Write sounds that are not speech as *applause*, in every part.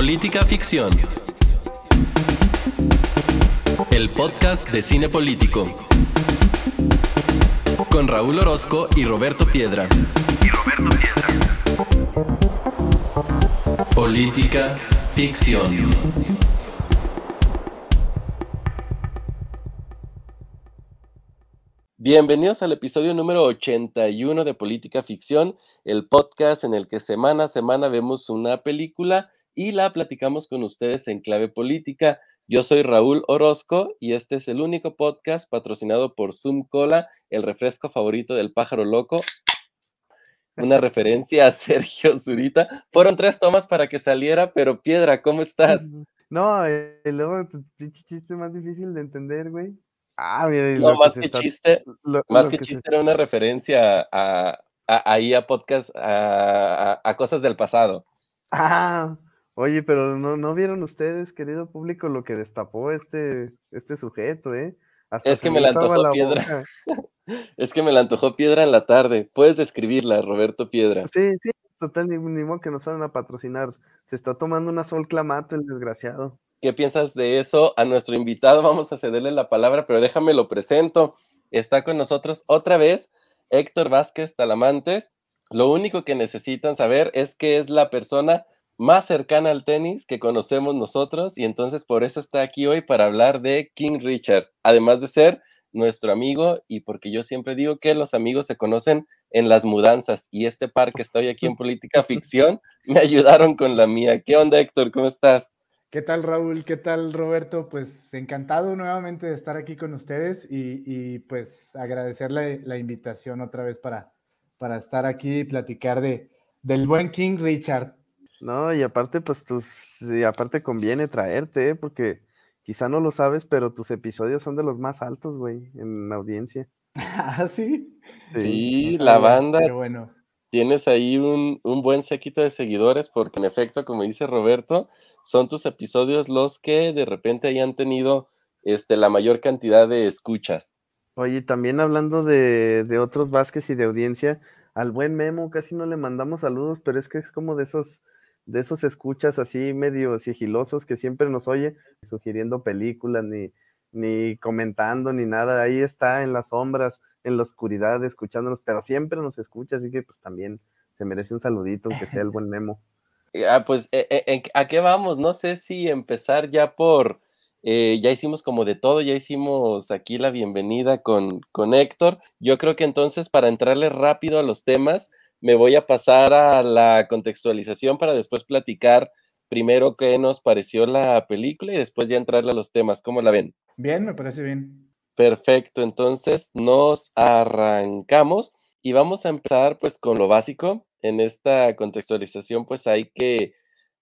Política Ficción. El podcast de cine político. Con Raúl Orozco y Roberto Piedra. Política Ficción. Bienvenidos al episodio número 81 de Política Ficción, el podcast en el que semana a semana vemos una película y la platicamos con ustedes en clave política. Yo soy Raúl Orozco y este es el único podcast patrocinado por Zoom Cola, el refresco favorito del pájaro loco. Una *laughs* referencia a Sergio Zurita. Fueron tres tomas para que saliera, pero Piedra, ¿cómo estás? No, el eh, luego tu pinche chiste más difícil de entender, güey. Ah, mira, No, más que chiste, lo- más lo que que se- chiste era una referencia a, a- ahí a podcast, a cosas del pasado. Ah, oye, pero no, no vieron ustedes, querido público, lo que destapó este, este sujeto, ¿eh? Hasta Es que me la antojó la piedra. *laughs* Es que me la antojó Piedra en la tarde. Puedes describirla, Roberto Piedra. Sí, sí, total, ni, ni modo que nos fueran a patrocinar. Se está tomando una sol clamato el desgraciado. ¿Qué piensas de eso? A nuestro invitado vamos a cederle la palabra, pero déjame lo presento. Está con nosotros otra vez Héctor Vázquez Talamantes. Lo único que necesitan saber es que es la persona más cercana al tenis que conocemos nosotros y entonces por eso está aquí hoy para hablar de King Richard, además de ser nuestro amigo y porque yo siempre digo que los amigos se conocen en las mudanzas y este par que estoy aquí en Política *laughs* Ficción me ayudaron con la mía. ¿Qué onda Héctor? ¿Cómo estás? ¿Qué tal Raúl? ¿Qué tal Roberto? Pues encantado nuevamente de estar aquí con ustedes y, y, pues agradecer la, la invitación otra vez para, para estar aquí y platicar de, del buen King Richard. No, y aparte, pues tus, y aparte conviene traerte, ¿eh? Porque quizá no lo sabes, pero tus episodios son de los más altos, güey, en audiencia. *laughs* ¿Ah, sí? Sí, No la sabía, banda Pero bueno, tienes ahí un, un buen séquito de seguidores porque en efecto, como dice Roberto, son tus episodios los que de repente hayan tenido este, la mayor cantidad de escuchas. Oye, también hablando de, de otros Vázquez y de audiencia, al buen Memo casi no le mandamos saludos, pero es que es como de esos, de esos escuchas así medio sigilosos que siempre nos oye, sugiriendo películas, ni, ni comentando, ni nada. Ahí está en las sombras, en la oscuridad, escuchándonos, pero siempre nos escucha, así que pues también se merece un saludito, aunque sea el buen Memo. *laughs* Eh, Ah, pues, eh, eh, ¿en- ¿a qué vamos? No sé si empezar ya por, eh, ya hicimos como de todo, ya hicimos aquí la bienvenida con, con Héctor. Yo creo que entonces para entrarle rápido a los temas, me voy a pasar a la contextualización para después platicar primero qué nos pareció la película y después ya entrarle a los temas. ¿Cómo la ven? bien, me parece bien. Perfecto, entonces nos arrancamos y vamos a empezar pues con lo básico. En esta contextualización pues hay que,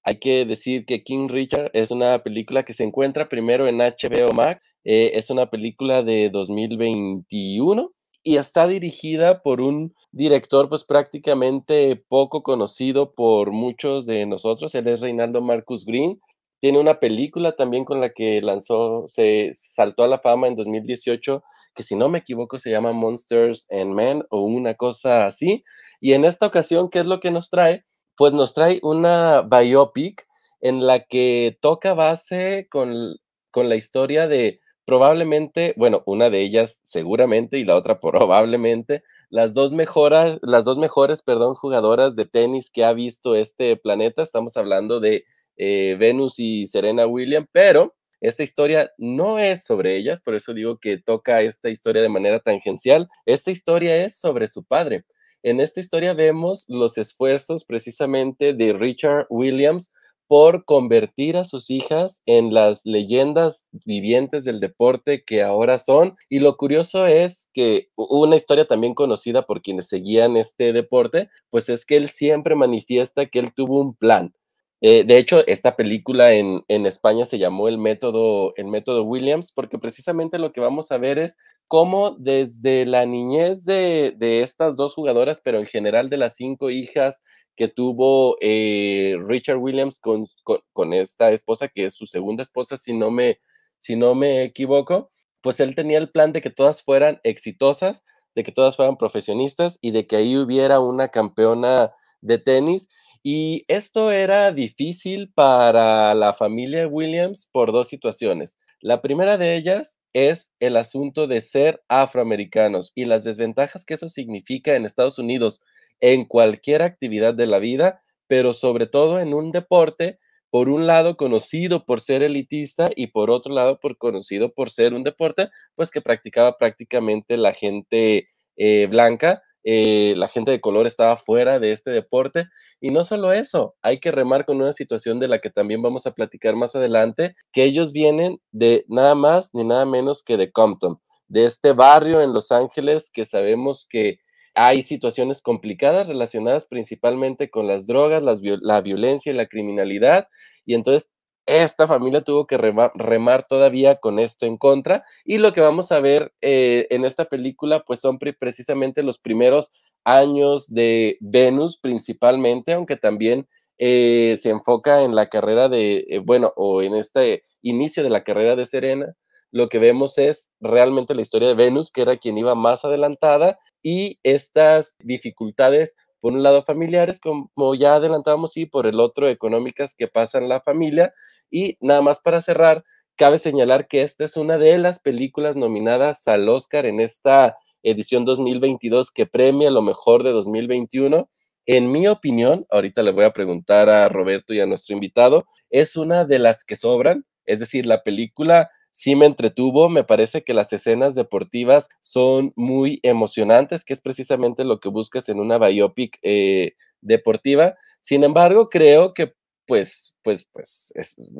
hay que decir que King Richard es una película que se encuentra primero en HBO Max, eh, es una película de 2021 y está dirigida por un director pues prácticamente poco conocido por muchos de nosotros, él es Reinaldo Marcus Green, tiene una película también con la que lanzó, se saltó a la fama en 2018, que si no me equivoco se llama Monsters and Men o una cosa así. Y en esta ocasión, ¿qué es lo que nos trae? Pues nos trae una biopic en la que toca base con, con la historia de probablemente, bueno, una de ellas seguramente y la otra *laughs* probablemente, las dos mejoras, las dos mejores, perdón, jugadoras de tenis que ha visto este planeta. Estamos hablando de eh, Venus y Serena Williams, pero esta historia no es sobre ellas, por eso digo que toca esta historia de manera tangencial. Esta historia es sobre su padre. En esta historia vemos los esfuerzos precisamente de Richard Williams por convertir a sus hijas en las leyendas vivientes del deporte que ahora son. Y lo curioso es que una historia también conocida por quienes seguían este deporte, pues es que él siempre manifiesta que él tuvo un plan. Eh, de hecho, esta película en, en, España se llamó el método, el método Williams, porque precisamente lo que vamos a ver es cómo desde la niñez de, de estas dos jugadoras, pero en general de las cinco hijas que tuvo eh, Richard Williams con, con, con, esta esposa, que es su segunda esposa, si no, me, si no me equivoco, pues él tenía el plan de que todas fueran exitosas, de que todas fueran profesionistas y de que ahí hubiera una campeona de tenis Y esto era difícil para la familia Williams por dos situaciones. La primera de ellas es el asunto de ser afroamericanos y las desventajas que eso significa en Estados Unidos en cualquier actividad de la vida, pero sobre todo en un deporte, por un lado conocido por ser elitista y por otro lado por conocido por ser un deporte, pues que practicaba prácticamente la gente eh, blanca eh, la gente de color estaba fuera de este deporte. Y no solo eso, hay que remar con una situación de la que también vamos a platicar más adelante, que ellos vienen de nada más ni nada menos que de Compton, de este barrio en Los Ángeles que sabemos que hay situaciones complicadas relacionadas principalmente con las drogas, la violencia y la criminalidad. Y entonces esta familia tuvo que remar, todavía con esto en contra y lo que vamos a ver eh, en esta película pues son precisamente los primeros años de Venus principalmente, aunque también eh, se enfoca en la carrera de, eh, bueno, o en este inicio de la carrera de Serena, lo que vemos es realmente la historia de Venus, que era quien iba más adelantada, y estas dificultades por un lado familiares, como ya adelantábamos, y por el otro económicas que pasan la familia, y nada más para cerrar, cabe señalar que esta es una de las películas nominadas al Oscar en esta edición 2022 que premia lo mejor de 2021. En mi opinión, ahorita le voy a preguntar a Roberto y a nuestro invitado, es una de las que sobran, es decir, la película sí me entretuvo, me parece que las escenas deportivas son muy emocionantes, que es precisamente lo que buscas en una biopic eh, deportiva. Sin embargo, creo que pues, pues, pues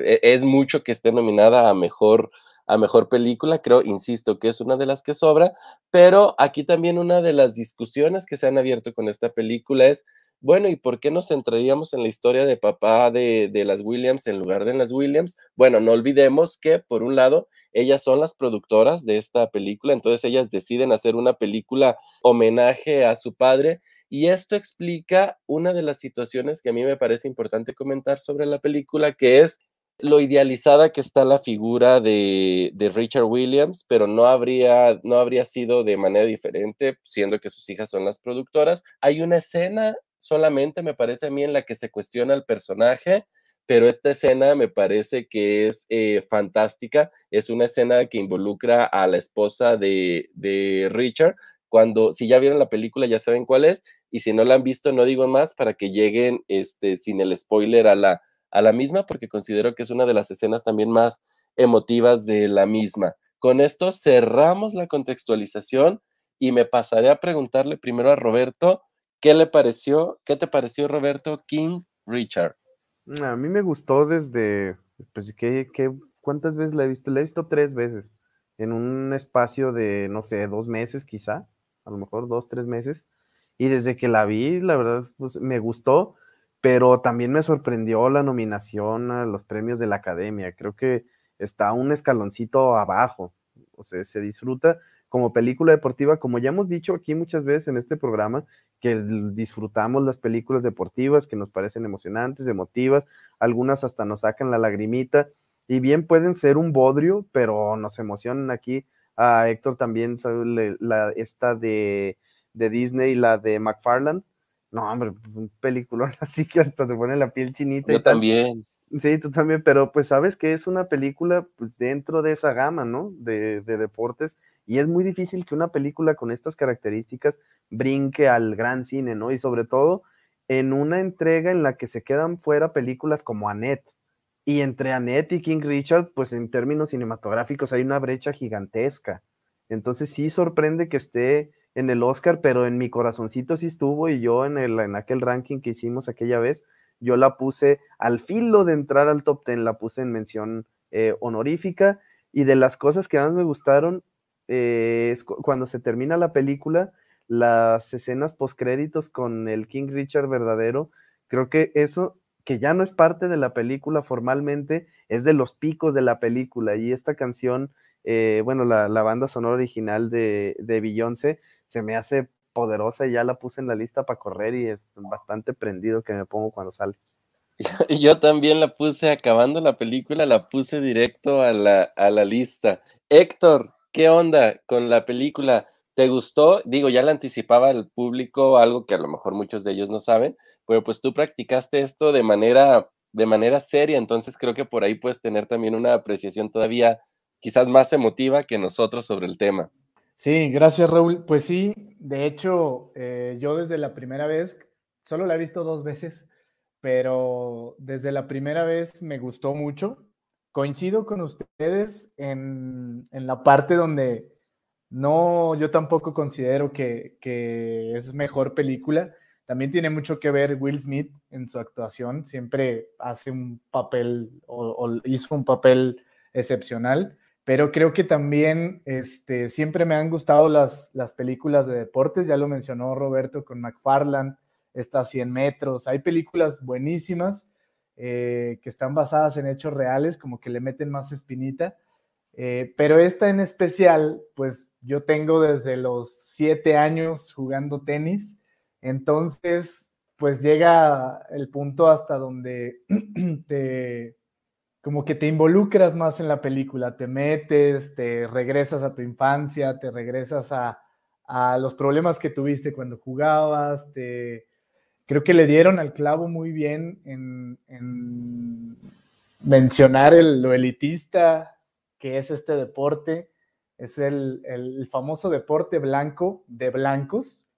e, es, mucho que esté nominada a mejor, a mejor película. Creo, insisto, que es una de las que sobra, pero aquí también una de las discusiones que se han abierto con esta película es, bueno, ¿y por qué nos centraríamos en la historia de papá de, de las Williams en lugar de las Williams? Bueno, no olvidemos que, por un lado, ellas son las productoras de esta película, entonces ellas deciden hacer una película homenaje a su padre y esto explica una de las situaciones que a mí me parece importante comentar sobre la película, que es lo idealizada que está la figura de, Richard Williams, pero no habría, no habría sido de manera diferente, siendo que sus hijas son las productoras. Hay una escena solamente, me parece a mí, en la que se cuestiona el personaje, pero esta escena me parece que es eh, fantástica. Es una escena que involucra a la esposa de, de Richard, cuando, si ya vieron la película, ya saben cuál es, y si no la han visto, no digo más para que lleguen este, sin el spoiler a la, a la misma, porque considero que es una de las escenas también más emotivas de la misma. Con esto cerramos la contextualización y me pasaré a preguntarle primero a Roberto, ¿qué le pareció? ¿Qué te pareció, Roberto, King Richard? A mí me gustó desde, pues, ¿qué, qué, cuántas veces la he visto? La he visto tres veces, en un espacio de, no sé, dos meses quizá, a lo mejor dos, tres meses. Y desde que la vi, la verdad, pues me gustó, pero también me sorprendió la nominación a los premios de la academia. Creo que está un escaloncito abajo. O sea, se disfruta como película deportiva, como ya hemos dicho aquí muchas veces en este programa, que disfrutamos las películas deportivas que nos parecen emocionantes, emotivas, algunas hasta nos sacan la lagrimita, y bien pueden ser un bodrio, pero nos emocionan aquí. A Héctor también, la, esta de de Disney, la de McFarland. No, hombre, un película *laughs* así que hasta te pone la piel chinita. Yo también. Sí, tú también, pero pues sabes que es una película pues dentro de esa gama, ¿no? De, de deportes y es muy difícil que una película con estas características brinque al gran cine, ¿no? Y sobre todo en una entrega en la que se quedan fuera películas como Annette. Y entre Annette y King Richard, pues en términos cinematográficos hay una brecha gigantesca. Entonces sí sorprende que esté en el Oscar, pero en mi corazoncito sí estuvo y yo en, el, en aquel ranking que hicimos aquella vez, yo la puse al filo de entrar al top 10, la puse en mención eh, honorífica y de las cosas que más me gustaron eh, es cuando se termina la película, las escenas postcréditos con el King Richard verdadero, creo que eso que ya no es parte de la película formalmente, es de los picos de la película y esta canción, eh, bueno, la, banda sonora original de, de Beyoncé, se me hace poderosa y ya la puse en la lista para correr y es bastante prendido que me pongo cuando sale. *laughs* Yo también la puse acabando la película, la puse directo a la, a la lista. Héctor, ¿qué onda con la película? ¿Te gustó? Digo, ya le anticipaba al público algo que a lo mejor muchos de ellos no saben, pero pues tú practicaste esto de manera, de manera seria, entonces creo que por ahí puedes tener también una apreciación todavía quizás más emotiva que nosotros sobre el tema. Sí, gracias Raúl. Pues sí, de hecho, eh, yo desde la primera vez, solo la he visto dos veces, pero desde la primera vez me gustó mucho. Coincido con ustedes en, la parte donde no, yo tampoco considero que, es mejor película. También tiene mucho que ver Will Smith en su actuación. Siempre hace un papel o hizo un papel excepcional pero creo que también este, siempre me han gustado las, las películas de deportes, ya lo mencionó Roberto con McFarland, está 100 metros, hay películas buenísimas eh, que están basadas en hechos reales, como que le meten más espinita, eh, pero esta en especial, pues yo tengo desde los siete años jugando tenis, entonces pues llega el punto hasta donde *clears throat* te como que te involucras más en la película, te metes, te regresas a tu infancia, te regresas a, los problemas que tuviste cuando jugabas, te, creo que le dieron al clavo muy bien en, mencionar lo elitista que es este deporte, es el, el, famoso deporte blanco de blancos.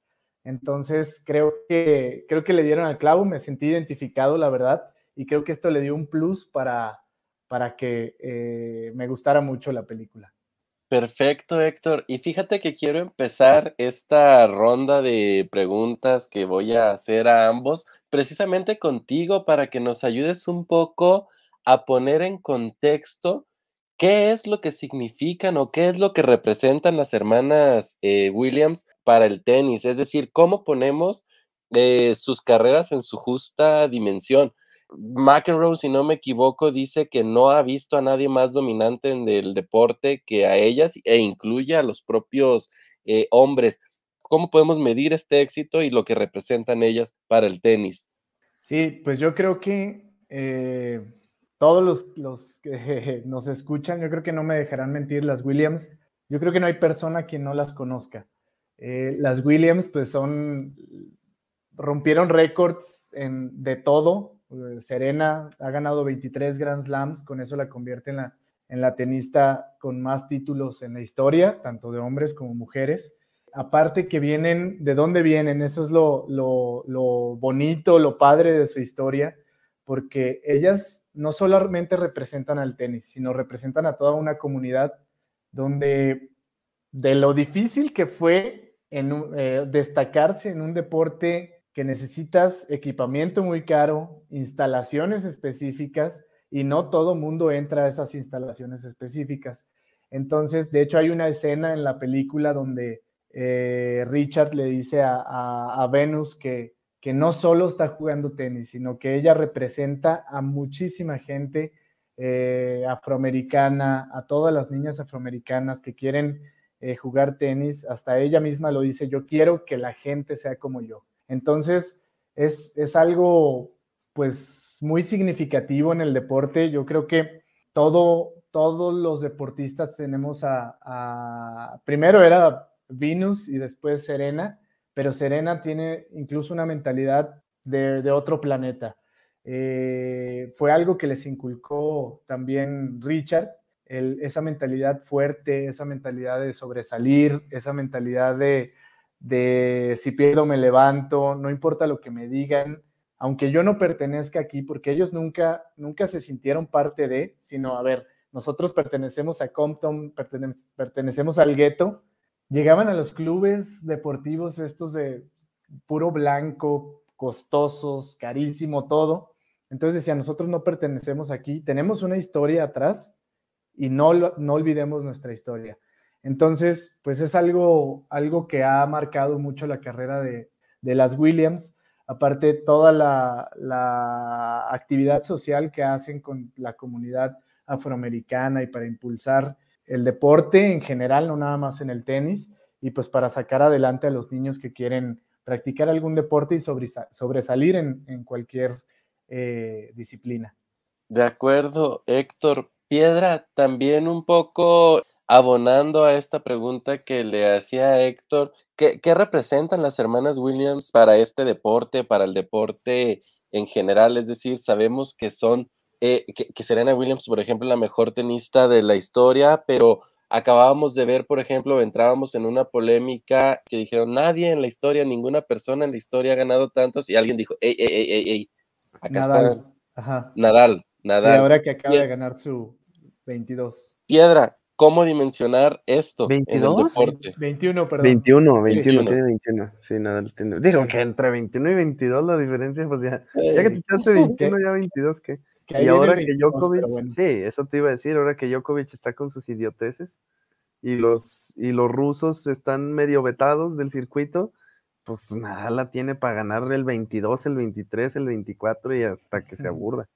Entonces creo que, creo que le dieron al clavo, me sentí identificado, la verdad, y creo que esto le dio un plus para, para que eh, me gustara mucho la película. Perfecto, Héctor. Y fíjate que quiero empezar esta ronda de preguntas que voy a hacer a ambos, precisamente contigo, para que nos ayudes un poco a poner en contexto qué es lo que significan o qué es lo que representan las hermanas eh, Williams para el tenis. Es decir, cómo ponemos eh, sus carreras en su justa dimensión. McEnroe, si no me equivoco, dice que no ha visto a nadie más dominante en el deporte que a ellas e incluye a los propios eh, hombres. ¿Cómo podemos medir este éxito y lo que representan ellas para el tenis? Sí, pues yo creo que eh, todos los, que *laughs* nos escuchan, yo creo que no me dejarán mentir las Williams. Yo creo que no hay persona que no las conozca. Eh, las Williams, pues son, rompieron récords de todo, Serena ha ganado 23 Grand Slams, con eso la convierte en la, en la tenista con más títulos en la historia, tanto de hombres como mujeres. Aparte que vienen, ¿de dónde vienen? Eso es lo, lo, bonito, lo padre de su historia, porque ellas no solamente representan al tenis, sino representan a toda una comunidad donde de lo difícil que fue en, eh, destacarse en un deporte que necesitas equipamiento muy caro, instalaciones específicas y no todo mundo entra a esas instalaciones específicas. Entonces, de hecho, hay una escena en la película donde eh, Richard le dice a, Venus que, que, no solo está jugando tenis, sino que ella representa a muchísima gente eh, afroamericana, a todas las niñas afroamericanas que quieren eh, jugar tenis. Hasta ella misma lo dice, yo quiero que la gente sea como yo. Entonces, es, algo pues muy significativo en el deporte. Yo creo que todo, todos los deportistas tenemos a, primero era Venus y después Serena, pero Serena tiene incluso una mentalidad de, otro planeta. Eh, fue algo que les inculcó también Richard, esa mentalidad fuerte, esa mentalidad de sobresalir, esa mentalidad de, de si pierdo me levanto, no importa lo que me digan, aunque yo no pertenezca aquí, porque ellos nunca, nunca se sintieron parte de, sino, a ver, nosotros pertenecemos a Compton, pertenecemos al gueto, llegaban a los clubes deportivos estos de puro blanco, costosos, carísimo, todo. Entonces decía, nosotros no pertenecemos aquí, tenemos una historia atrás y no, no olvidemos nuestra historia. Entonces, pues es algo, algo que ha marcado mucho la carrera de, las Williams. Aparte, toda la, actividad social que hacen con la comunidad afroamericana y para impulsar el deporte en general, no nada más en el tenis, y pues para sacar adelante a los niños que quieren practicar algún deporte y sobresalir en, cualquier eh, disciplina. De acuerdo, Héctor. Piedra, también un poco abonando a esta pregunta que le hacía Héctor, ¿qué, ¿qué, representan las hermanas Williams para este deporte, para el deporte en general? Es decir, sabemos que son, eh, que, Serena Williams, por ejemplo, la mejor tenista de la historia, pero acabábamos de ver, por ejemplo, entrábamos en una polémica que dijeron, nadie en la historia, ninguna persona en la historia ha ganado tantos, y alguien dijo, ey, ey, ey, ey, acá Nadal. Ajá. Nadal, Nadal. Sí, ahora que acaba de ganar su 22. Piedra, cómo dimensionar esto en el deporte. 21, perdón. 21, 21, tiene 21. Sí, nada, tiene. Digo que entre 21 y 22 la diferencia, pues ya. Ya que te echaste 21, ya 22, ¿qué? *laughs* y ahora que Djokovic, sí, eso te iba a decir, ahora que Djokovic está con sus idioteces y los, y los rusos están medio vetados del circuito, pues nada la tiene para ganar el 22, el 23, el 24 y hasta que se aburra.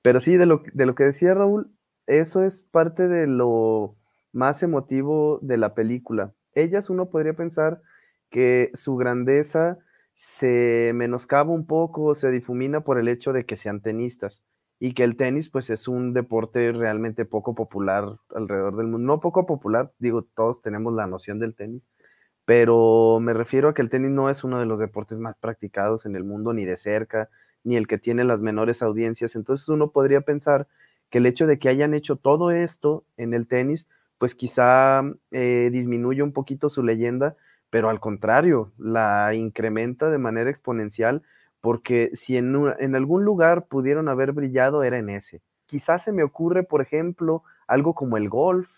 Pero sí, de lo, de lo que decía Raúl, eso es parte de lo más emotivo de la película. Ellas uno podría pensar que su grandeza se menoscaba un poco, se difumina por el hecho de que sean tenistas y que el tenis pues es un deporte realmente poco popular alrededor del mundo. No poco popular, digo, todos tenemos la noción del tenis, pero me refiero a que el tenis no es uno de los deportes más practicados en el mundo ni de cerca, ni el que tiene las menores audiencias. Entonces uno podría pensar que el hecho de que hayan hecho todo esto en el tenis pues quizá eh, disminuye un poquito su leyenda, pero al contrario, la incrementa de manera exponencial, porque si en, en algún lugar pudieron haber brillado, era en ese. Quizás se me ocurre, por ejemplo, algo como el golf,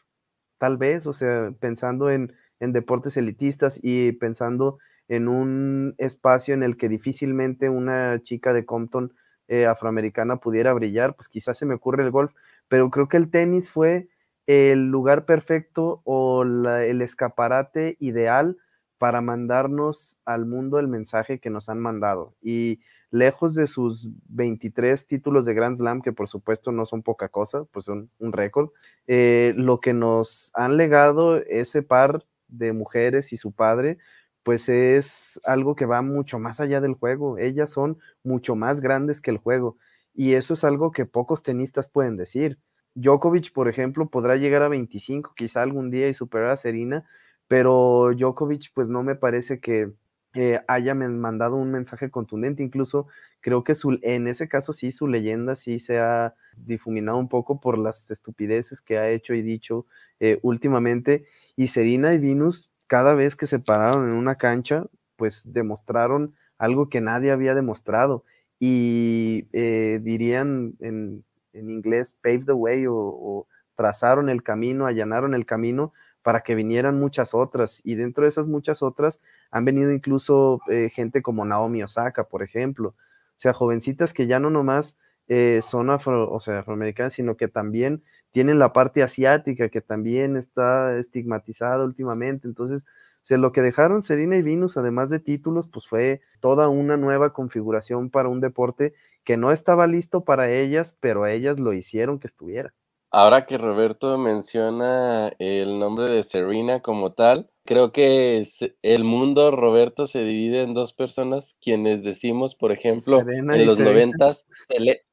tal vez, o sea, pensando en, en deportes elitistas y pensando en un espacio en el que difícilmente una chica de Compton eh, afroamericana pudiera brillar, pues quizás se me ocurre el golf, pero creo que el tenis fue el lugar perfecto o el escaparate ideal para mandarnos al mundo el mensaje que nos han mandado. Y lejos de sus 23 títulos de Grand Slam, que por supuesto no son poca cosa, pues son un récord, eh, lo que nos han legado ese par de mujeres y su padre, pues es algo que va mucho más allá del juego. Ellas son mucho más grandes que el juego. Y eso es algo que pocos tenistas pueden decir. Djokovic, por ejemplo, podrá llegar a 25 quizá algún día y superar a Serena, pero Djokovic pues no me parece que eh, haya mandado un mensaje contundente, incluso creo que su, en ese caso sí su leyenda sí se ha difuminado un poco por las estupideces que ha hecho y dicho eh, últimamente, y Serena y Venus cada vez que se pararon en una cancha pues demostraron algo que nadie había demostrado. Y eh, dirían en, en inglés, pave the way o, trazaron el camino, allanaron el camino para que vinieran muchas otras. Y dentro de esas muchas otras han venido incluso eh, gente como Naomi Osaka, por ejemplo. O sea, jovencitas que ya no nomás eh, son afro, o sea, afroamericanas, sino que también tienen la parte asiática, que también está estigmatizada últimamente. Entonces, o sea, lo que dejaron Serena y Venus, además de títulos, pues fue toda una nueva configuración para un deporte que no estaba listo para ellas, pero ellas lo hicieron que estuviera. Ahora que Roberto menciona el nombre de Serena como tal, creo que el mundo, Roberto, se divide en dos personas, quienes decimos, por ejemplo, en los noventas,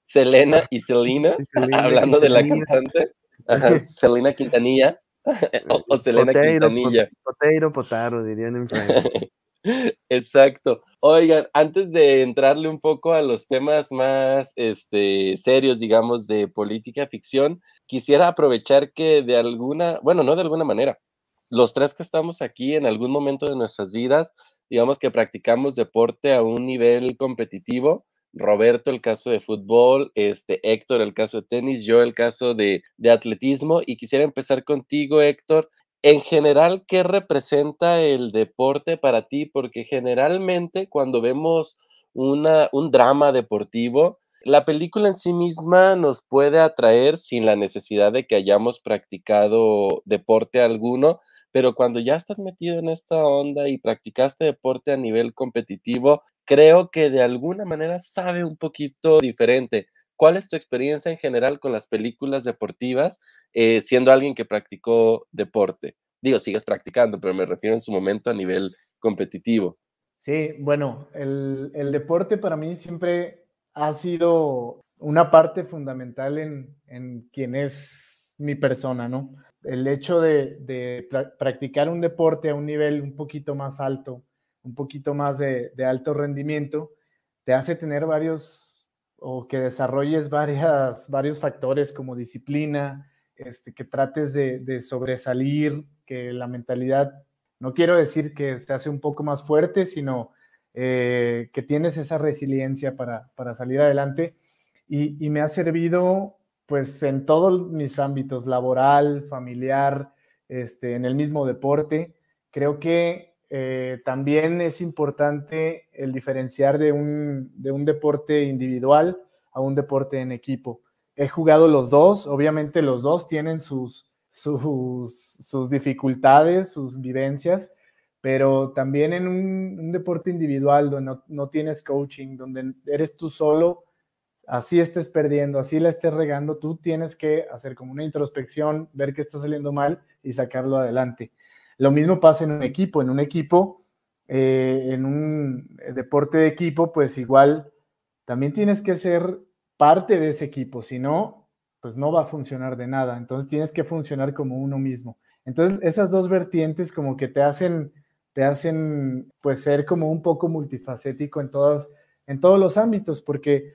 Selena y Selena, *laughs* *laughs* hablando de la cantante, *laughs* Selena Quintanilla, *laughs* o, Selena Quintanilla. Poteiro, potaro, dirían en Francia. *laughs* Exacto. Oigan, antes de entrarle un poco a los temas más este, serios, digamos, de política ficción, quisiera aprovechar que de alguna, bueno, no de alguna manera, los tres que estamos aquí en algún momento de nuestras vidas, digamos que practicamos deporte a un nivel competitivo. Roberto el caso de fútbol, este Héctor el caso de tenis, yo el caso de, de atletismo y quisiera empezar contigo Héctor en general, ¿qué representa el deporte para ti? Porque generalmente cuando vemos una, un drama deportivo, la película en sí misma nos puede atraer sin la necesidad de que hayamos practicado deporte alguno, pero cuando ya estás metido en esta onda y practicaste deporte a nivel competitivo, creo que de alguna manera sabe un poquito diferente. ¿Cuál es tu experiencia en general con las películas deportivas, eh, siendo alguien que practicó deporte? Digo, sigues practicando, pero me refiero en su momento a nivel competitivo. Sí, bueno, el, deporte para mí siempre ha sido una parte fundamental en, en quién es mi persona, ¿no? el hecho de, practicar un deporte a un nivel un poquito más alto, un poquito más de, alto rendimiento, te hace tener varios o que desarrolles varias, varios factores como disciplina, este, que trates de, sobresalir, que la mentalidad, no quiero decir que se hace un poco más fuerte, sino eh, que tienes esa resiliencia para, salir adelante. Y, y me ha servido pues en todos mis ámbitos, laboral, familiar, este, en el mismo deporte. Creo que eh, también es importante el diferenciar de un, deporte individual a un deporte en equipo. He jugado los dos, obviamente los dos tienen sus, sus, dificultades, sus vivencias, pero también en un, deporte individual donde no, no, tienes coaching, donde eres tú solo, así estés perdiendo, así la estés regando, tú tienes que hacer como una introspección, ver qué está saliendo mal y sacarlo adelante. Lo mismo pasa en un equipo, en un equipo, eh, en un deporte de equipo, pues igual también tienes que ser parte de ese equipo, si no, pues no va a funcionar de nada, entonces tienes que funcionar como uno mismo. Entonces esas dos vertientes como que te hacen, te hacen pues ser como un poco multifacético en, todas, en todos los ámbitos, porque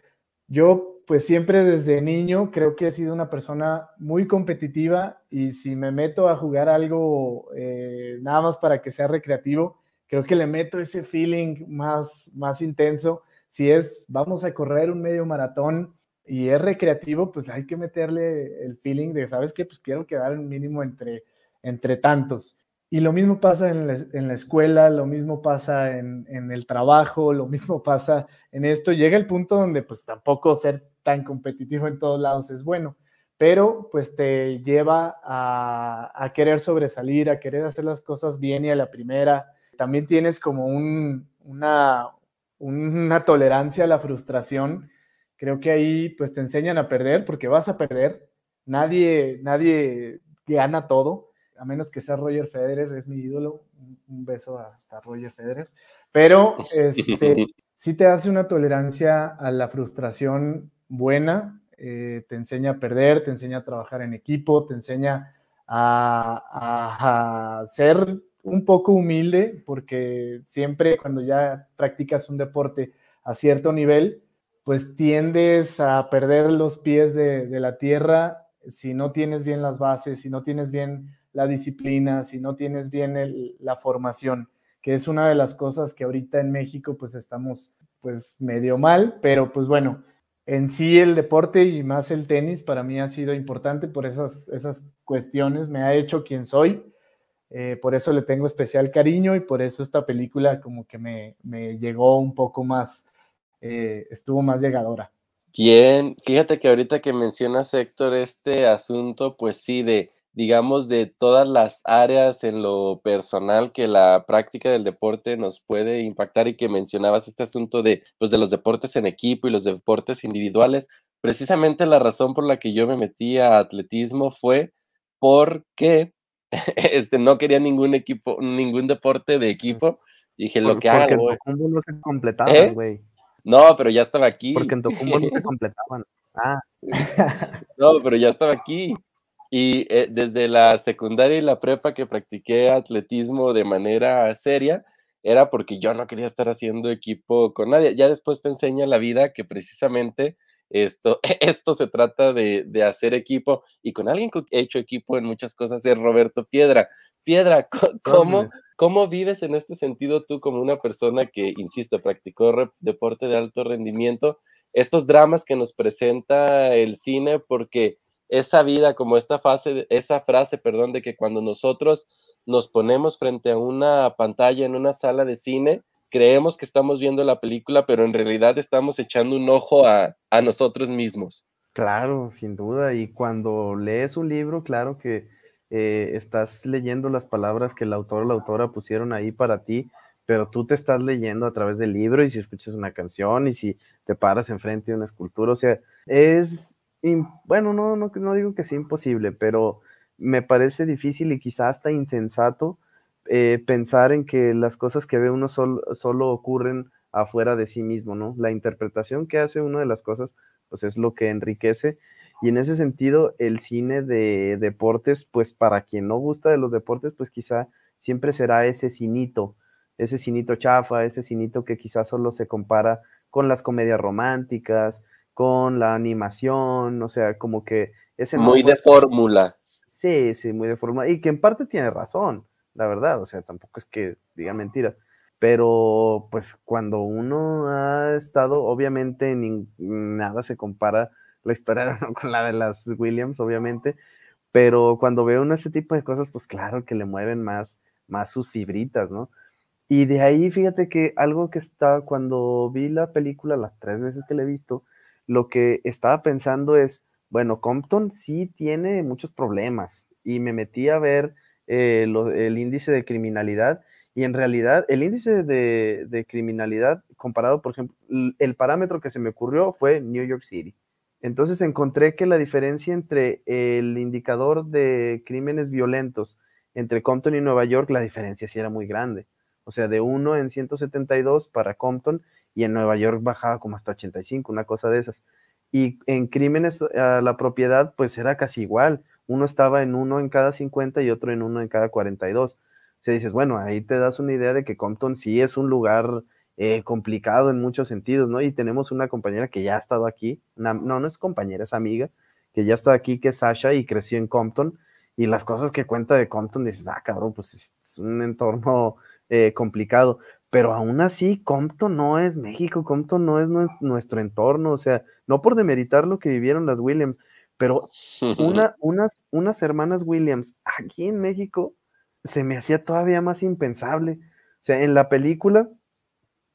yo, pues siempre desde niño creo que he sido una persona muy competitiva y si me meto a jugar algo eh, nada más para que sea recreativo, creo que le meto ese feeling más, más intenso. Si es, vamos a correr un medio maratón y es recreativo, pues hay que meterle el feeling de, ¿sabes qué? Pues quiero quedar en mínimo entre, entre tantos. Y lo mismo pasa en la, escuela, lo mismo pasa en, el trabajo, lo mismo pasa en esto. Llega el punto donde pues tampoco ser tan competitivo en todos lados es bueno, pero pues te lleva a, querer sobresalir, a querer hacer las cosas bien y a la primera. También tienes como una, una tolerancia a la frustración. Creo que ahí pues te enseñan a perder porque vas a perder. Nadie, nadie gana todo a menos que sea Roger Federer, es mi ídolo. Un beso hasta Roger Federer. Pero este, *laughs* sí te hace una tolerancia a la frustración buena, eh, te enseña a perder, te enseña a trabajar en equipo, te enseña a, a, ser un poco humilde, porque siempre cuando ya practicas un deporte a cierto nivel, pues tiendes a perder los pies de, de la tierra si no tienes bien las bases, si no tienes bien la disciplina, si no tienes bien la formación, que es una de las cosas que ahorita en México pues estamos pues medio mal, pero pues bueno, en sí el deporte y más el tenis para mí ha sido importante por esas, esas cuestiones, me ha hecho quien soy, eh, por eso le tengo especial cariño y por eso esta película como que me, llegó un poco más, eh, estuvo más llegadora. Bien, fíjate que ahorita que mencionas Héctor este asunto, pues sí, de digamos, de todas las áreas en lo personal que la práctica del deporte nos puede impactar y que mencionabas este asunto de, pues, de los deportes en equipo y los deportes individuales. Precisamente la razón por la que yo me metí a atletismo fue porque *laughs* este, no quería ningún equipo, ningún deporte de equipo. dije, lo que hago. no se completaban, ¿Eh? güey. No, pero ya estaba aquí. Porque en Tocumbo no se *laughs* completaban. Ah. no, pero ya estaba aquí. Y eh, desde la secundaria y la prepa que practiqué atletismo de manera seria, era porque yo no quería estar haciendo equipo con nadie. Ya después te enseña la vida que precisamente esto, *laughs* esto se trata de, de hacer equipo y con alguien que he hecho equipo en muchas cosas es Roberto Piedra. Piedra, *laughs* ¿cómo, ¿cómo vives en este sentido tú como una persona que, insisto, practicó deporte de alto rendimiento? Estos dramas que nos presenta el cine, porque esa vida, como esta fase, esa frase, perdón, de que cuando nosotros nos ponemos frente a una pantalla en una sala de cine, creemos que estamos viendo la película, pero en realidad estamos echando un ojo a, nosotros mismos. Claro, sin duda. Y cuando lees un libro, claro que eh, estás leyendo las palabras que el autor o la autora pusieron ahí para ti, pero tú te estás leyendo a través del libro y si escuchas una canción y si te paras enfrente de una escultura, o sea, es bueno, no, no, digo que sea imposible, pero me parece difícil y quizás hasta insensato eh, pensar en que las cosas que ve uno solo ocurren afuera de sí mismo, ¿no? La interpretación que hace uno de las cosas, pues es lo que enriquece. Y en ese sentido, el cine de deportes, pues para quien no gusta de los deportes, pues quizá siempre será ese cinito, ese cinito chafa, ese cinito que quizás solo se compara con las comedias románticas, con la animación, o sea, como que ese... Muy de fórmula. Sí, sí, muy de fórmula. Y que en parte tiene razón, la verdad, o sea, tampoco es que diga mentiras. Pero pues cuando uno ha estado, obviamente nada se compara la historia *laughs* con la de las Williams, obviamente, pero cuando veo uno ese tipo de cosas, pues claro que le mueven más, más sus fibritas, ¿no? Y de ahí, fíjate que algo que está, cuando vi la película, las tres veces que la he visto, lo que estaba pensando es, bueno, Compton sí tiene muchos problemas y me metí a ver eh, el índice de criminalidad y en realidad el índice de, de, criminalidad comparado, por ejemplo, el parámetro que se me ocurrió fue New York City. Entonces encontré que la diferencia entre el indicador de crímenes violentos entre Compton y Nueva York, la diferencia sí era muy grande o sea, de 1 en 172 para Compton y en Nueva York bajaba como hasta 85, una cosa de esas. Y en crímenes a la propiedad, pues era casi igual. Uno estaba en uno en cada 50 y otro en uno en cada 42. O sea, dices, bueno, ahí te das una idea de que Compton sí es un lugar eh, complicado en muchos sentidos, ¿no? Y tenemos una compañera que ya ha estado aquí, no, no es compañera, es amiga, que ya está aquí, que es Sasha y creció en Compton. Y las cosas que cuenta de Compton, dices, ah, cabrón, pues es un entorno eh, complicado. Pero aún así, Compton no es México, Compton no es nuestro entorno, o sea, no por demeritar lo que vivieron las Williams, pero *laughs* una, unas, unas hermanas Williams aquí en México se me hacía todavía más impensable. O sea, en la película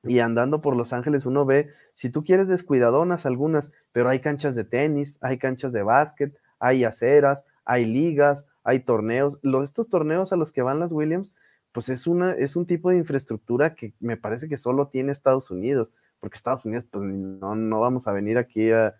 y andando por Los Ángeles uno ve, si tú quieres descuidadonas algunas, pero hay canchas de tenis, hay canchas de básquet, hay aceras, hay ligas, hay torneos. Los, estos torneos a los que van las Williams pues es, una, es un tipo de infraestructura que me parece que solo tiene Estados Unidos, porque Estados Unidos, pues no, no vamos a venir aquí a,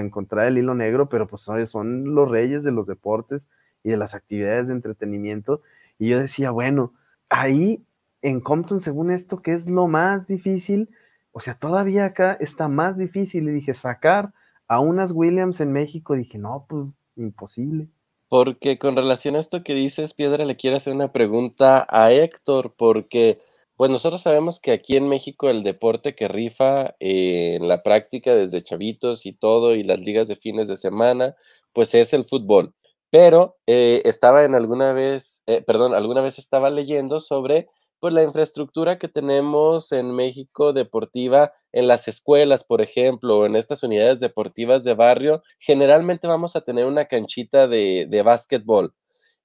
encontrar el hilo negro, pero pues son los reyes de los deportes y de las actividades de entretenimiento. Y yo decía, bueno, ahí en Compton, según esto, que es lo más difícil, o sea, todavía acá está más difícil. Y dije, sacar a unas Williams en México, dije, no, pues imposible. Porque con relación a esto que dices, Piedra, le quiero hacer una pregunta a Héctor, porque pues nosotros sabemos que aquí en México el deporte que rifa eh, en la práctica desde chavitos y todo, y las ligas de fines de semana, pues es el fútbol. Pero eh, estaba en alguna vez, eh, perdón, alguna vez estaba leyendo sobre pues la infraestructura que tenemos en México deportiva en las escuelas, por ejemplo, o en estas unidades deportivas de barrio, generalmente vamos a tener una canchita de, de básquetbol.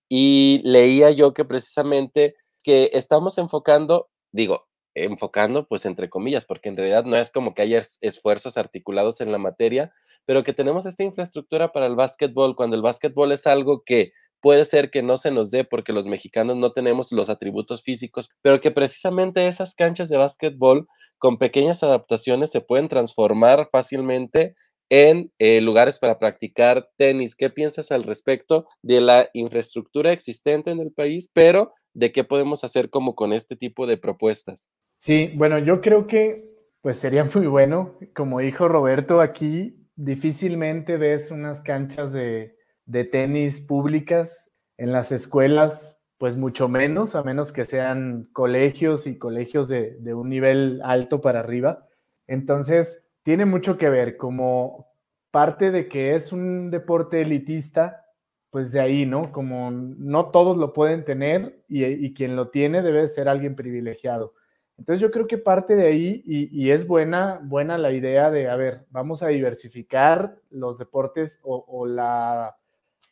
Y leía yo que precisamente que estamos enfocando, digo, enfocando pues entre comillas, porque en realidad no es como que haya esfuerzos articulados en la materia, pero que tenemos esta infraestructura para el básquetbol, cuando el básquetbol es algo que puede ser que no se nos dé porque los mexicanos no tenemos los atributos físicos, pero que precisamente esas canchas de básquetbol con pequeñas adaptaciones se pueden transformar fácilmente en eh, lugares para practicar tenis. ¿Qué piensas al respecto de la infraestructura existente en el país, pero de qué podemos hacer como con este tipo de propuestas? Sí, bueno, yo creo que pues sería *laughs* muy bueno, como dijo Roberto, aquí difícilmente ves unas canchas de, de tenis públicas en las escuelas, pues mucho menos, a menos que sean colegios y colegios de, un nivel alto para arriba. Entonces, tiene mucho que ver como parte de que es un deporte elitista, pues de ahí, ¿no? Como no todos lo pueden tener y, quien lo tiene debe ser alguien privilegiado. Entonces yo creo que parte de ahí y, es buena, buena la idea de, a ver, vamos a diversificar los deportes o la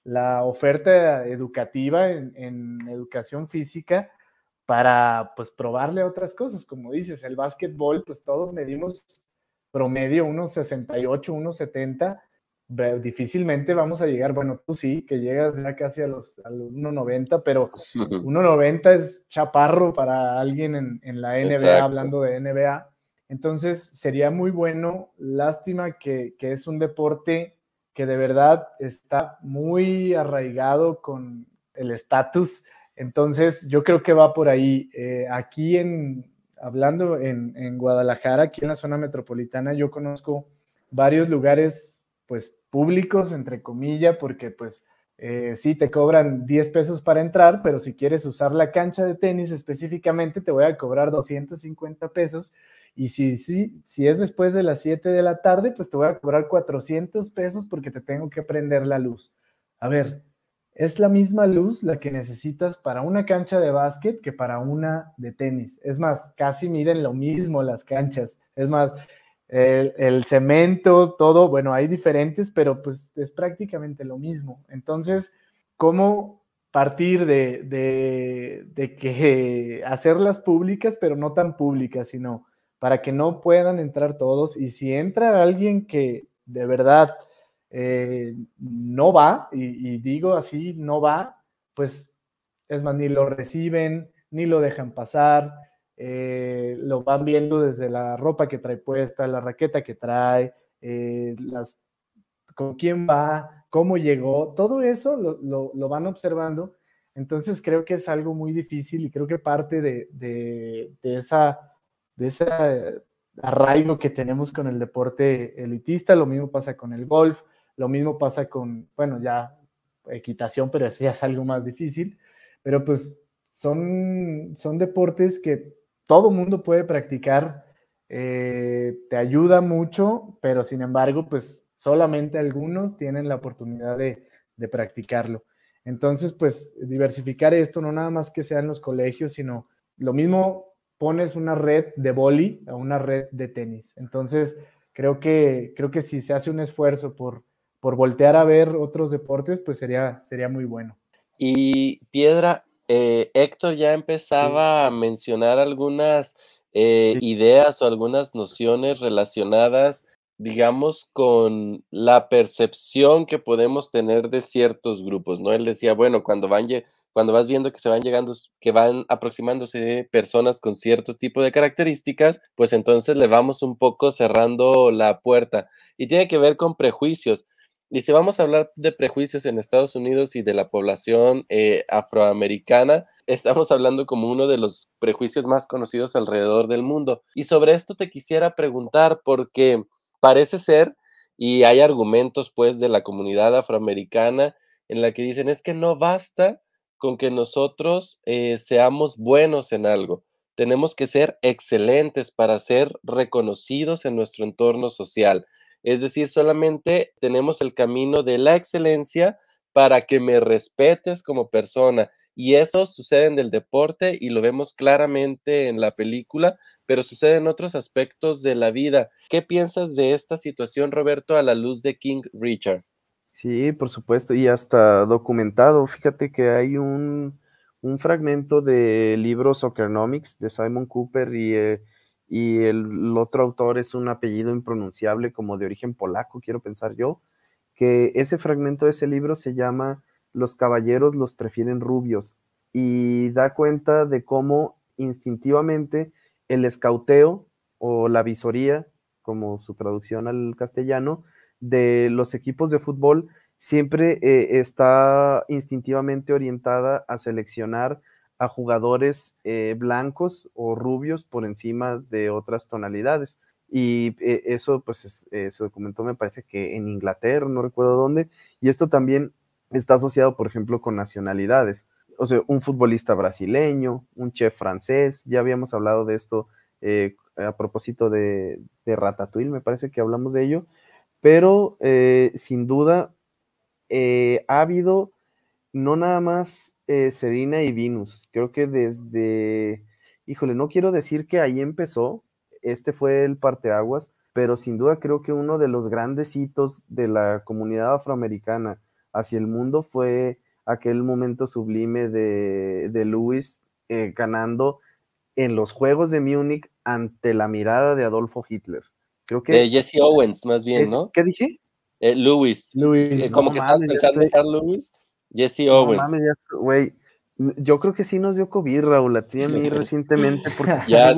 la oferta educativa en, educación física para pues probarle otras cosas. Como dices, el básquetbol, pues todos medimos promedio unos 68, unos 70. Difícilmente vamos a llegar, bueno, tú sí, que llegas ya casi a los, 1,90, pero *laughs* 1,90 es chaparro para alguien en, la NBA, hablando de NBA. Entonces sería muy bueno, lástima que, que es un deporte que de verdad está muy arraigado con el estatus. Entonces, yo creo que va por ahí. Eh, aquí en, hablando en, Guadalajara, aquí en la zona metropolitana, yo conozco varios lugares pues públicos, entre comillas, porque pues eh, sí te cobran 10 pesos para entrar, pero si quieres usar la cancha de tenis específicamente, te voy a cobrar 250 pesos. Y si, si, si es después de las 7 de la tarde, pues te voy a cobrar 400 pesos porque te tengo que prender la luz. A ver, es la misma luz la que necesitas para una cancha de básquet que para una de tenis. Es más, casi miren lo mismo las canchas. Es más, el, cemento, todo, bueno, hay diferentes, pero pues es prácticamente lo mismo. Entonces, ¿cómo partir de, de, de que *laughs* hacerlas públicas, pero no tan públicas, sino para que no puedan entrar todos? Y si entra alguien que de verdad eh, no va, y, digo así, no va, pues es más, ni lo reciben, ni lo dejan pasar, eh, lo van viendo desde la ropa que trae puesta, la raqueta que trae, eh, las, con quién va, cómo llegó, todo eso lo, van observando. Entonces creo que es algo muy difícil y creo que parte de, de, de esa, de ese arraigo que tenemos con el deporte elitista, lo mismo pasa con el golf, lo mismo pasa con, bueno, ya equitación, pero ese ya es algo más difícil. Pero pues son, son deportes que todo mundo puede practicar, eh, te ayuda mucho, pero sin embargo, pues solamente algunos tienen la oportunidad de, de practicarlo. Entonces, pues diversificar esto, no nada más que sea en los colegios, sino lo mismo pones una red de boli a una red de tenis. Entonces, creo que, creo que si se hace un esfuerzo por, por voltear a ver otros deportes, pues sería, sería muy bueno. Y Piedra, eh, Héctor ya empezaba a mencionar algunas eh, ideas o algunas nociones relacionadas, digamos, con la percepción que podemos tener de ciertos grupos, ¿no? Él decía, bueno, cuando van cuando vas viendo que se van llegando, que van aproximándose personas con cierto tipo de características, pues entonces le vamos un poco cerrando la puerta. Y tiene que ver con prejuicios. Y si vamos a hablar de prejuicios en Estados Unidos y de la población eh, afroamericana, *laughs* estamos hablando como uno de los prejuicios más conocidos alrededor del mundo. Y sobre esto te quisiera preguntar porque parece ser, y hay argumentos pues de la comunidad afroamericana en la que dicen es que no basta con que nosotros eh, seamos buenos en algo. Tenemos que ser excelentes para ser reconocidos en nuestro entorno social. Es decir, solamente tenemos el camino de la excelencia para que me respetes como persona. Y eso sucede en el deporte y lo vemos claramente en la película, pero sucede en otros aspectos de la vida. ¿Qué piensas de esta situación, Roberto, a la luz de King Richard? Sí, por supuesto, y hasta documentado. Fíjate que hay un, fragmento de libro Soccernomics de Simon Cooper y eh, y el, otro autor es un apellido impronunciable como de origen polaco, quiero pensar yo, que ese fragmento de ese libro se llama Los caballeros los prefieren rubios y da cuenta de cómo instintivamente el escauteo o la visoría, como su traducción al castellano, de los equipos de fútbol siempre eh, está instintivamente orientada a seleccionar a jugadores eh, blancos o rubios por encima de otras tonalidades. Y eh, eso, pues, se documentó, me parece que en Inglaterra, no recuerdo dónde, y esto también está asociado, por ejemplo, con nacionalidades. O sea, un futbolista brasileño, un chef francés, ya habíamos hablado de esto a propósito de, de, Ratatouille, me parece que hablamos de ello, pero sin duda ha habido no nada más eh, Serena y Venus. Creo que desde, híjole, no quiero decir que ahí empezó, este fue el parteaguas, pero sin duda creo que uno de los grandes hitos de la comunidad afroamericana hacia el mundo fue aquel momento sublime de, de Lewis eh, ganando en los Juegos de Múnich ante la mirada de Adolfo Hitler. Creo que... De Jesse Owens, más bien, ¿no? ¿Qué dije? Eh, Lewis. Lewis. Eh, como que estás pensando en Lewis. Jesse Owens. güey. Yo creo que sí nos dio COVID, Raúl, a ti a mí *laughs* recientemente, porque ya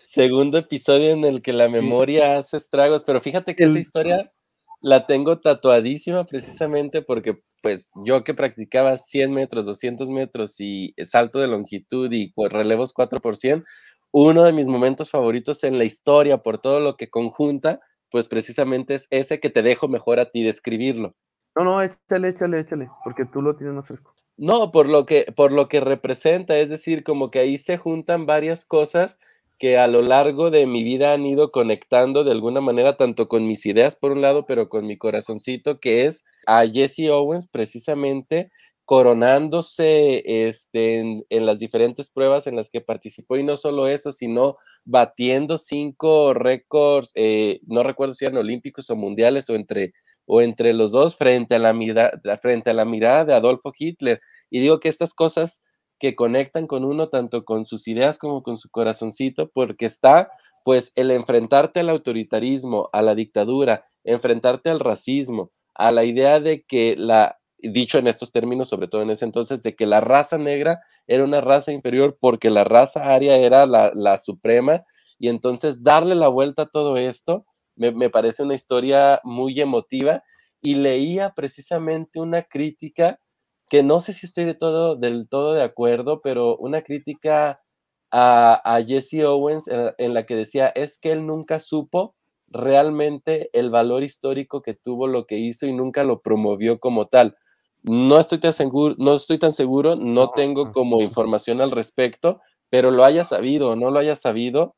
segundo episodio en el que la memoria hace estragos, pero fíjate que esa historia la tengo tatuadísima precisamente porque pues yo que practicaba 100 metros, 200 metros y salto de longitud y relevos 4 por 100, uno de mis momentos favoritos en la historia por todo lo que conjunta pues precisamente es ese que te dejo mejor a ti describirlo. No, no, échale, échale, échale, porque tú lo tienes más fresco. No, por lo que, por lo que representa, es decir, como que ahí se juntan varias cosas que a lo largo de mi vida han ido conectando de alguna manera, tanto con mis ideas por un lado, pero con mi corazoncito, que es a Jesse Owens precisamente coronándose este, en, las diferentes pruebas en las que participó y no solo eso, sino batiendo cinco récords, eh, no recuerdo si eran olímpicos o mundiales o entre, o entre los dos frente a, la mirada, frente a la mirada de Adolfo Hitler. Y digo que estas cosas que conectan con uno tanto con sus ideas como con su corazoncito, porque está pues el enfrentarte al autoritarismo, a la dictadura, enfrentarte al racismo, a la idea de que la, dicho en estos términos, sobre todo en ese entonces, de que la raza negra era una raza inferior porque la raza aria era la, suprema, y entonces darle la vuelta a todo esto me, me parece una historia muy emotiva y leía precisamente una crítica que no sé si estoy de todo, del todo de acuerdo, pero una crítica a, Jesse Owens en, la que decía, es que él nunca supo realmente el valor histórico que tuvo lo que hizo y nunca lo promovió como tal. No estoy tan seguro, no, estoy tan seguro, no tengo como información al respecto, pero lo haya sabido o no lo haya sabido,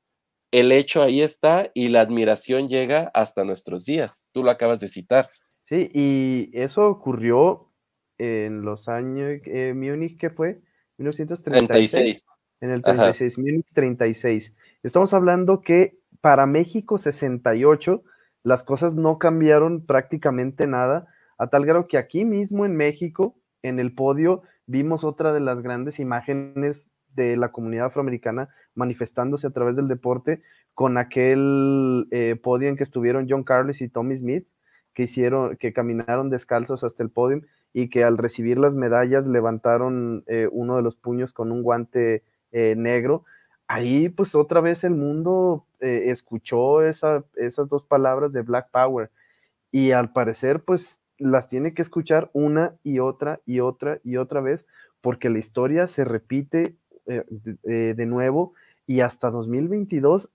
el hecho ahí está y la admiración llega hasta nuestros días. Tú lo acabas de citar. Sí, y eso ocurrió en los años, eh, Múnich, ¿qué fue? 1936. En el 36, Múnich 36. Estamos hablando que para México 68 las cosas no cambiaron prácticamente nada, a tal grado que aquí mismo en México, en el podio, vimos otra de las grandes imágenes de la comunidad afroamericana manifestándose a través del deporte con aquel eh, podio en que estuvieron John Carlos y Tommy Smith, que hicieron, que caminaron descalzos hasta el podio y que al recibir las medallas levantaron eh, uno de los puños con un guante eh, negro. Ahí pues otra vez el mundo escuchó esas dos palabras de Black Power y al parecer pues las tiene que escuchar una y otra y otra y otra vez porque la historia se repite de nuevo y hasta 2022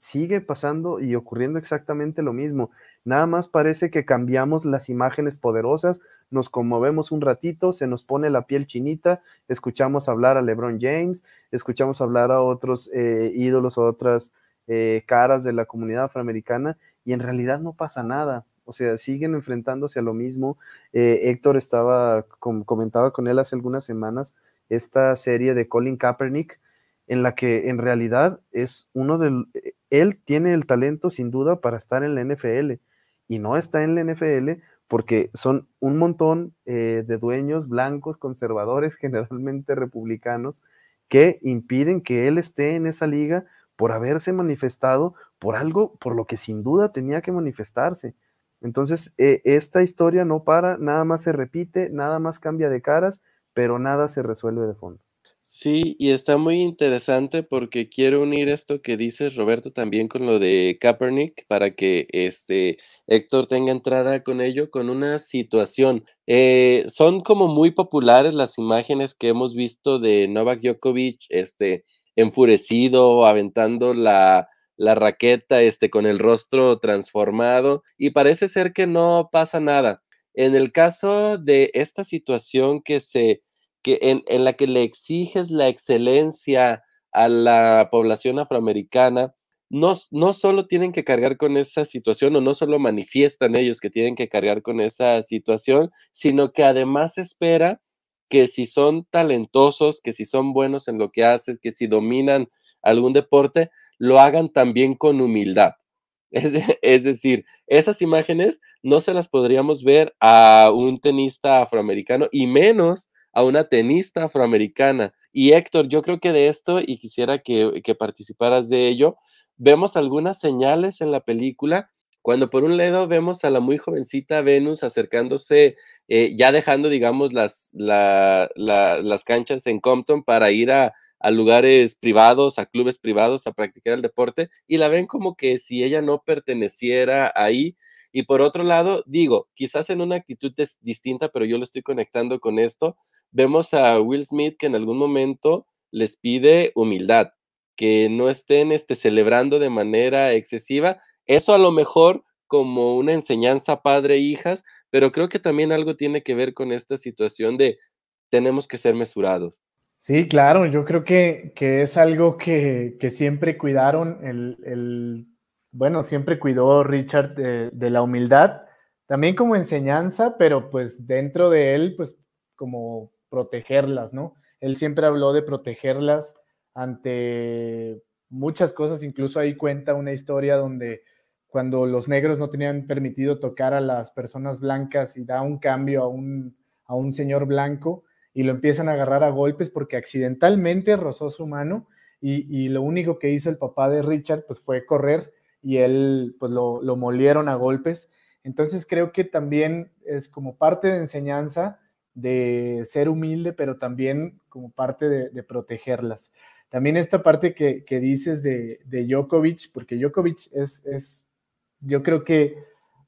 sigue pasando y ocurriendo exactamente lo mismo. Nada más parece que cambiamos las imágenes poderosas, nos conmovemos un ratito, se nos pone la piel chinita, escuchamos hablar a LeBron James, escuchamos hablar a otros eh, ídolos o otras eh, caras de la comunidad afroamericana y en realidad no pasa nada. O sea, siguen enfrentándose a lo mismo. Eh, Héctor estaba, comentaba con él hace algunas semanas esta serie de Colin Kaepernick, en la que en realidad es uno del, él tiene el talento sin duda para estar en la NFL y no está en la NFL porque son un montón eh, de dueños blancos, conservadores, *laughs* generalmente republicanos, que impiden que él esté en esa liga por haberse manifestado por algo por lo que sin duda tenía que manifestarse. Entonces, eh, esta historia no para, nada más se repite, nada más cambia de caras, pero nada se resuelve de fondo. Sí, y está muy interesante porque quiero unir esto que dices, Roberto, también con lo de Kaepernick para que este Héctor tenga entrada con ello, con una situación. Eh, son como muy populares las imágenes que hemos visto de Novak Djokovic, este, enfurecido, aventando la, la raqueta, este, con el rostro transformado, y parece ser que no pasa nada. En el caso de esta situación que se que en, la que le exiges la excelencia a la población afroamericana, no, no solo tienen que cargar con esa situación o no solo manifiestan ellos que tienen que cargar con esa situación, sino que además espera que si son talentosos, que si son buenos en lo que haces, que si dominan algún deporte, lo hagan también con humildad. *laughs* Es, decir, esas imágenes no se las podríamos ver a un tenista afroamericano y menos a una tenista afroamericana. Y Héctor, yo creo que de esto, y quisiera que, participaras de ello, vemos algunas señales en la película cuando por un lado vemos a la muy jovencita Venus acercándose, eh, ya dejando, digamos, las, las canchas en Compton para ir a, a, lugares privados, a clubes privados, a practicar el deporte, y la ven como que si ella no perteneciera ahí. Y por otro lado, digo, quizás en una actitud distinta, pero yo lo estoy conectando con esto, vemos a Will Smith que en algún momento les pide humildad, que no estén este, celebrando de manera excesiva. Eso a lo mejor como una enseñanza padre-hijas, pero creo que también algo tiene que ver con esta situación de tenemos que ser mesurados. Sí, claro, yo creo que, es algo que, siempre cuidaron, el, bueno, siempre cuidó Richard de, la humildad, también como enseñanza, pero pues dentro de él, pues como protegerlas, ¿no? Él siempre habló de protegerlas ante muchas cosas, incluso ahí cuenta una historia donde cuando los negros no tenían permitido tocar a las personas blancas y da un cambio a un, a un señor blanco, y lo empiezan a agarrar a golpes porque accidentalmente rozó su mano y, lo único que hizo el papá de Richard pues fue correr y él pues lo, molieron a golpes. Entonces creo que también es como parte de enseñanza de ser humilde, pero también como parte de, protegerlas. También esta parte que, dices de, de, Djokovic, porque Djokovic es, es, yo creo que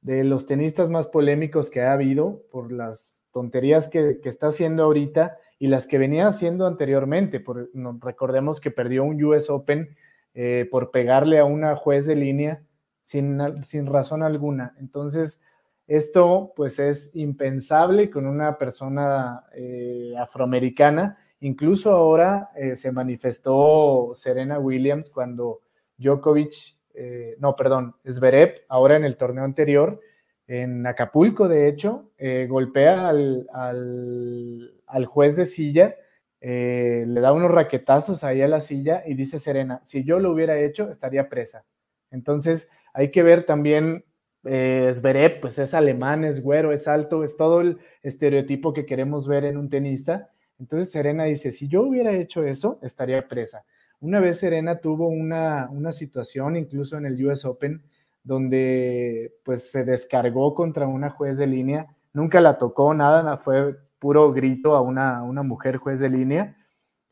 de los tenistas más polémicos que ha habido por las tonterías que, está haciendo ahorita y las que venía haciendo anteriormente. Por, recordemos que perdió un US Open eh, por pegarle a una juez de línea sin, sin razón alguna. Entonces, esto pues es impensable con una persona eh, afroamericana. Incluso ahora eh, se manifestó Serena Williams cuando Djokovic, no, perdón, Zverev, ahora en el torneo anterior, en Acapulco, de hecho, eh, golpea al, juez de silla, eh, le da unos raquetazos ahí a la silla y dice Serena, si yo lo hubiera hecho, estaría presa. Entonces, hay que ver también, eh, Zverev, pues es alemán, es güero, es alto, es todo el estereotipo que queremos ver en un tenista. Entonces, Serena dice, si yo hubiera hecho eso, estaría presa. Una vez Serena tuvo una, una situación, incluso en el US Open, donde pues se descargó contra una juez de línea, nunca la tocó, nada, fue puro grito a una, una mujer juez de línea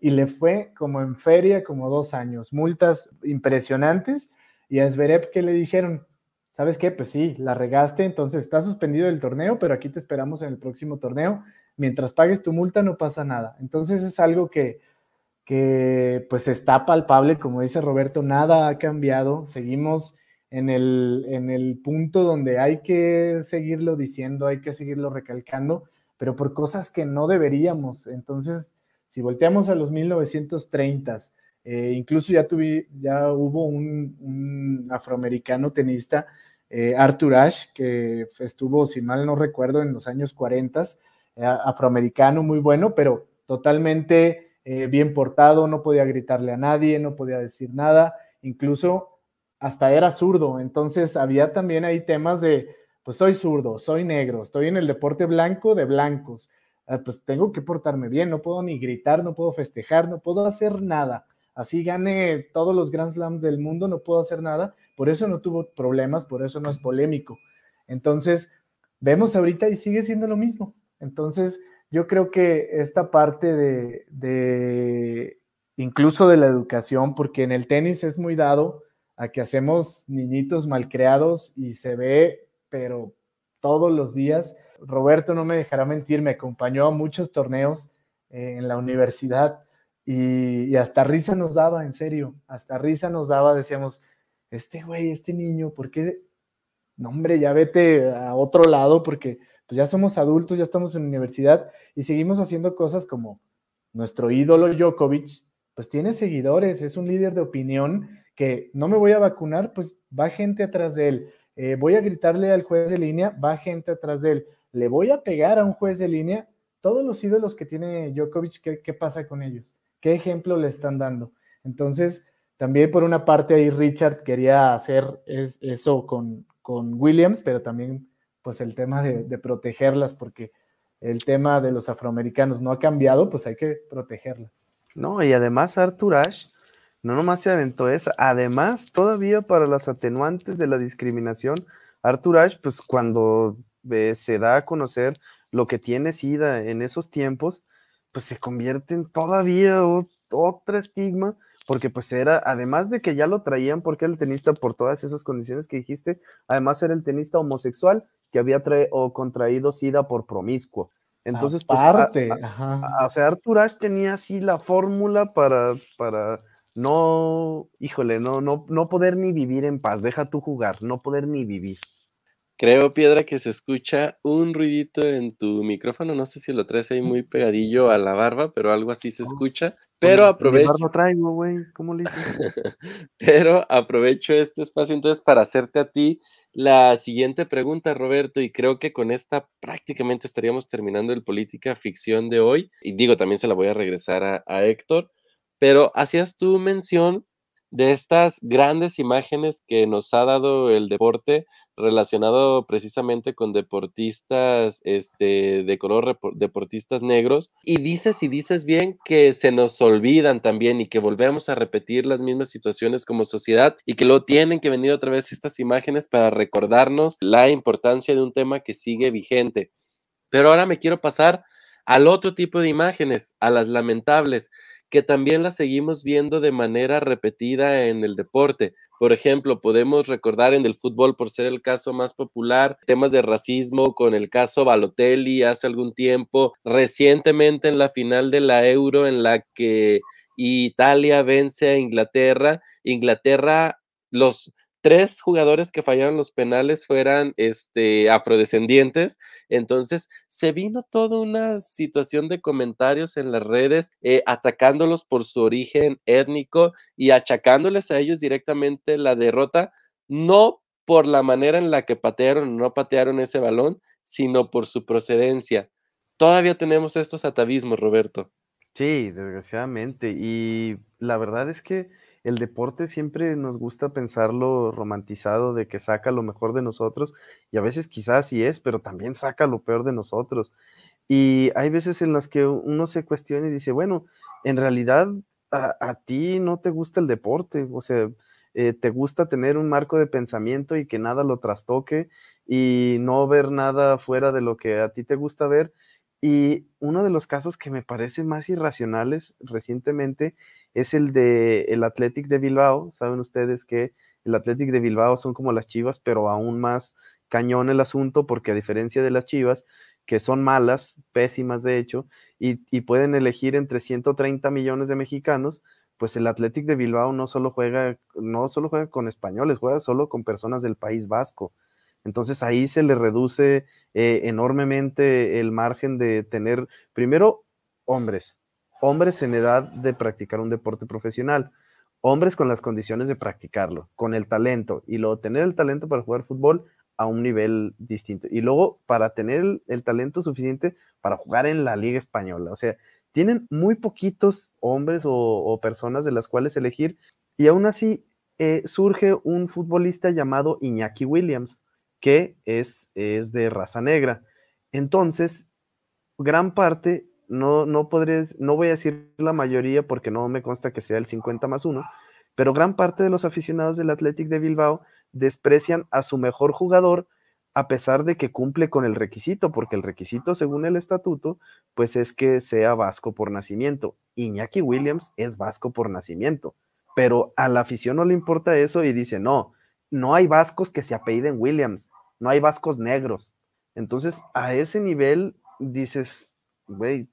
y le fue como en feria, como dos años, multas impresionantes y a Zverev que le dijeron, ¿sabes qué? Pues sí, la regaste, entonces está suspendido el torneo, pero aquí te esperamos en el próximo torneo. Mientras pagues tu multa no pasa nada. Entonces es algo que, que pues está palpable, como dice Roberto, nada ha cambiado, seguimos en el, en el punto donde hay que seguirlo diciendo, hay que seguirlo recalcando, pero por cosas que no deberíamos. Entonces, si volteamos a los 1930s, eh, incluso ya, tuve, ya hubo un, afroamericano tenista, eh, Arthur Ashe, que estuvo, si mal no recuerdo, en los años 40, eh, afroamericano muy bueno, pero totalmente bien portado, no podía gritarle a nadie, no podía decir nada, incluso hasta era zurdo, entonces había también ahí temas de, pues soy zurdo, soy negro, estoy en el deporte blanco de blancos, ah, pues tengo que portarme bien, no puedo ni gritar, no puedo festejar, no puedo hacer nada. Así gane todos los Grand Slams del mundo, no puedo hacer nada, por eso no tuvo problemas, por eso no es polémico. Entonces, vemos ahorita y sigue siendo lo mismo. Entonces, yo creo que esta parte de, de incluso de la educación, porque en el tenis es muy dado, a que hacemos niñitos malcriados y se ve, pero todos los días. Roberto no me dejará mentir, me acompañó a muchos torneos eh, en la universidad y, hasta risa nos daba, en serio, hasta risa nos daba, decíamos, este güey, este niño, ¿por qué? No, hombre, ya vete a otro lado porque pues ya somos adultos, ya estamos en universidad y seguimos haciendo cosas como nuestro ídolo Djokovic, pues tiene seguidores, es un líder de opinión que no me voy a vacunar, pues va gente atrás de él. Eh, voy a gritarle al juez de línea, va gente atrás de él. Le voy a pegar a un juez de línea. Todos los ídolos que tiene Djokovic, ¿qué, pasa con ellos? ¿Qué ejemplo le están dando? Entonces, también por una parte ahí Richard quería hacer eso con, con, Williams, pero también pues el tema de, de, protegerlas, porque el tema de los afroamericanos no ha cambiado, pues hay que protegerlas. No, y además Arthur Ashe no nomás se aventó esa, además, todavía para las atenuantes de la discriminación, Arthur Ashe, pues cuando eh, se da a conocer lo que tiene SIDA en esos tiempos, pues se convierte en todavía otra estigma, porque pues era, además de que ya lo traían porque era el tenista por todas esas condiciones que dijiste, además era el tenista homosexual que había o contraído SIDA por promiscuo. Entonces, pues, o sea, Arthur Ashe tenía así la fórmula para, para no, híjole, no, no, no poder ni vivir en paz, deja tú jugar, no poder ni vivir. Creo, Piedra, que se escucha un ruidito en tu micrófono. No sé si lo traes ahí muy pegadillo a la barba, pero algo así se escucha. Pero aprovecho. No traigo, güey. ¿Cómo le *laughs* pero aprovecho este espacio entonces para hacerte a ti la siguiente pregunta, Roberto, y creo que con esta prácticamente estaríamos terminando el política ficción de hoy. Y digo, también se la voy a regresar a, a Héctor, pero hacías tu mención de estas grandes imágenes que nos ha dado el deporte relacionado precisamente con deportistas este, de color, deportistas negros, y dices y dices bien que se nos olvidan también y que volvemos a repetir las mismas situaciones como sociedad y que luego tienen que venir otra vez estas imágenes para recordarnos la importancia de un tema que sigue vigente. Pero ahora me quiero pasar al otro tipo de imágenes, a las lamentables, que también las seguimos viendo de manera repetida en el deporte. Por ejemplo, podemos recordar en el fútbol, por ser el caso más popular, temas de racismo con el caso Balotelli hace algún tiempo, recientemente en la final de la Euro en la que Italia vence a Inglaterra. Inglaterra, los tres jugadores que fallaron los penales fueran este, afrodescendientes. Entonces, se vino toda una situación de comentarios en las redes eh, atacándolos por su origen étnico y achacándoles a ellos directamente la derrota, no por la manera en la que patearon o no patearon ese balón, sino por su procedencia. Todavía tenemos estos atavismos, Roberto. Sí, desgraciadamente. Y la verdad es que el deporte siempre nos gusta pensarlo romantizado de que saca lo mejor de nosotros y a veces quizás sí es, pero también saca lo peor de nosotros. Y hay veces en las que uno se cuestiona y dice, bueno, en realidad a, ti no te gusta el deporte, o sea, eh, te gusta tener un marco de pensamiento y que nada lo trastoque y no ver nada fuera de lo que a ti te gusta ver. Y uno de los casos que me parece más irracionales recientemente es el de el Athletic de Bilbao. Saben ustedes que el Athletic de Bilbao son como las Chivas, pero aún más cañón el asunto, porque a diferencia de las Chivas, que son malas, pésimas de hecho, y, y pueden elegir entre 130 millones de mexicanos, pues el Athletic de Bilbao no solo juega, no solo juega con españoles, juega solo con personas del País Vasco. Entonces ahí se le reduce eh, enormemente el margen de tener, primero, hombres, hombres en edad de practicar un deporte profesional, hombres con las condiciones de practicarlo, con el talento, y luego tener el talento para jugar fútbol a un nivel distinto. Y luego para tener el, talento suficiente para jugar en la Liga Española. O sea, tienen muy poquitos hombres o, personas de las cuales elegir, y aún así eh, surge un futbolista llamado Iñaki Williams, que es, es de raza negra. Entonces, gran parte no, no podré, no voy a decir la mayoría porque no me consta que sea el 50 más uno, pero gran parte de los aficionados del Athletic de Bilbao desprecian a su mejor jugador a pesar de que cumple con el requisito, porque el requisito según el estatuto, pues es que sea vasco por nacimiento. Iñaki Williams es vasco por nacimiento, pero a la afición no le importa eso y dice, no, no hay vascos que se apelliden Williams, no hay vascos negros. Entonces, a ese nivel dices, güey,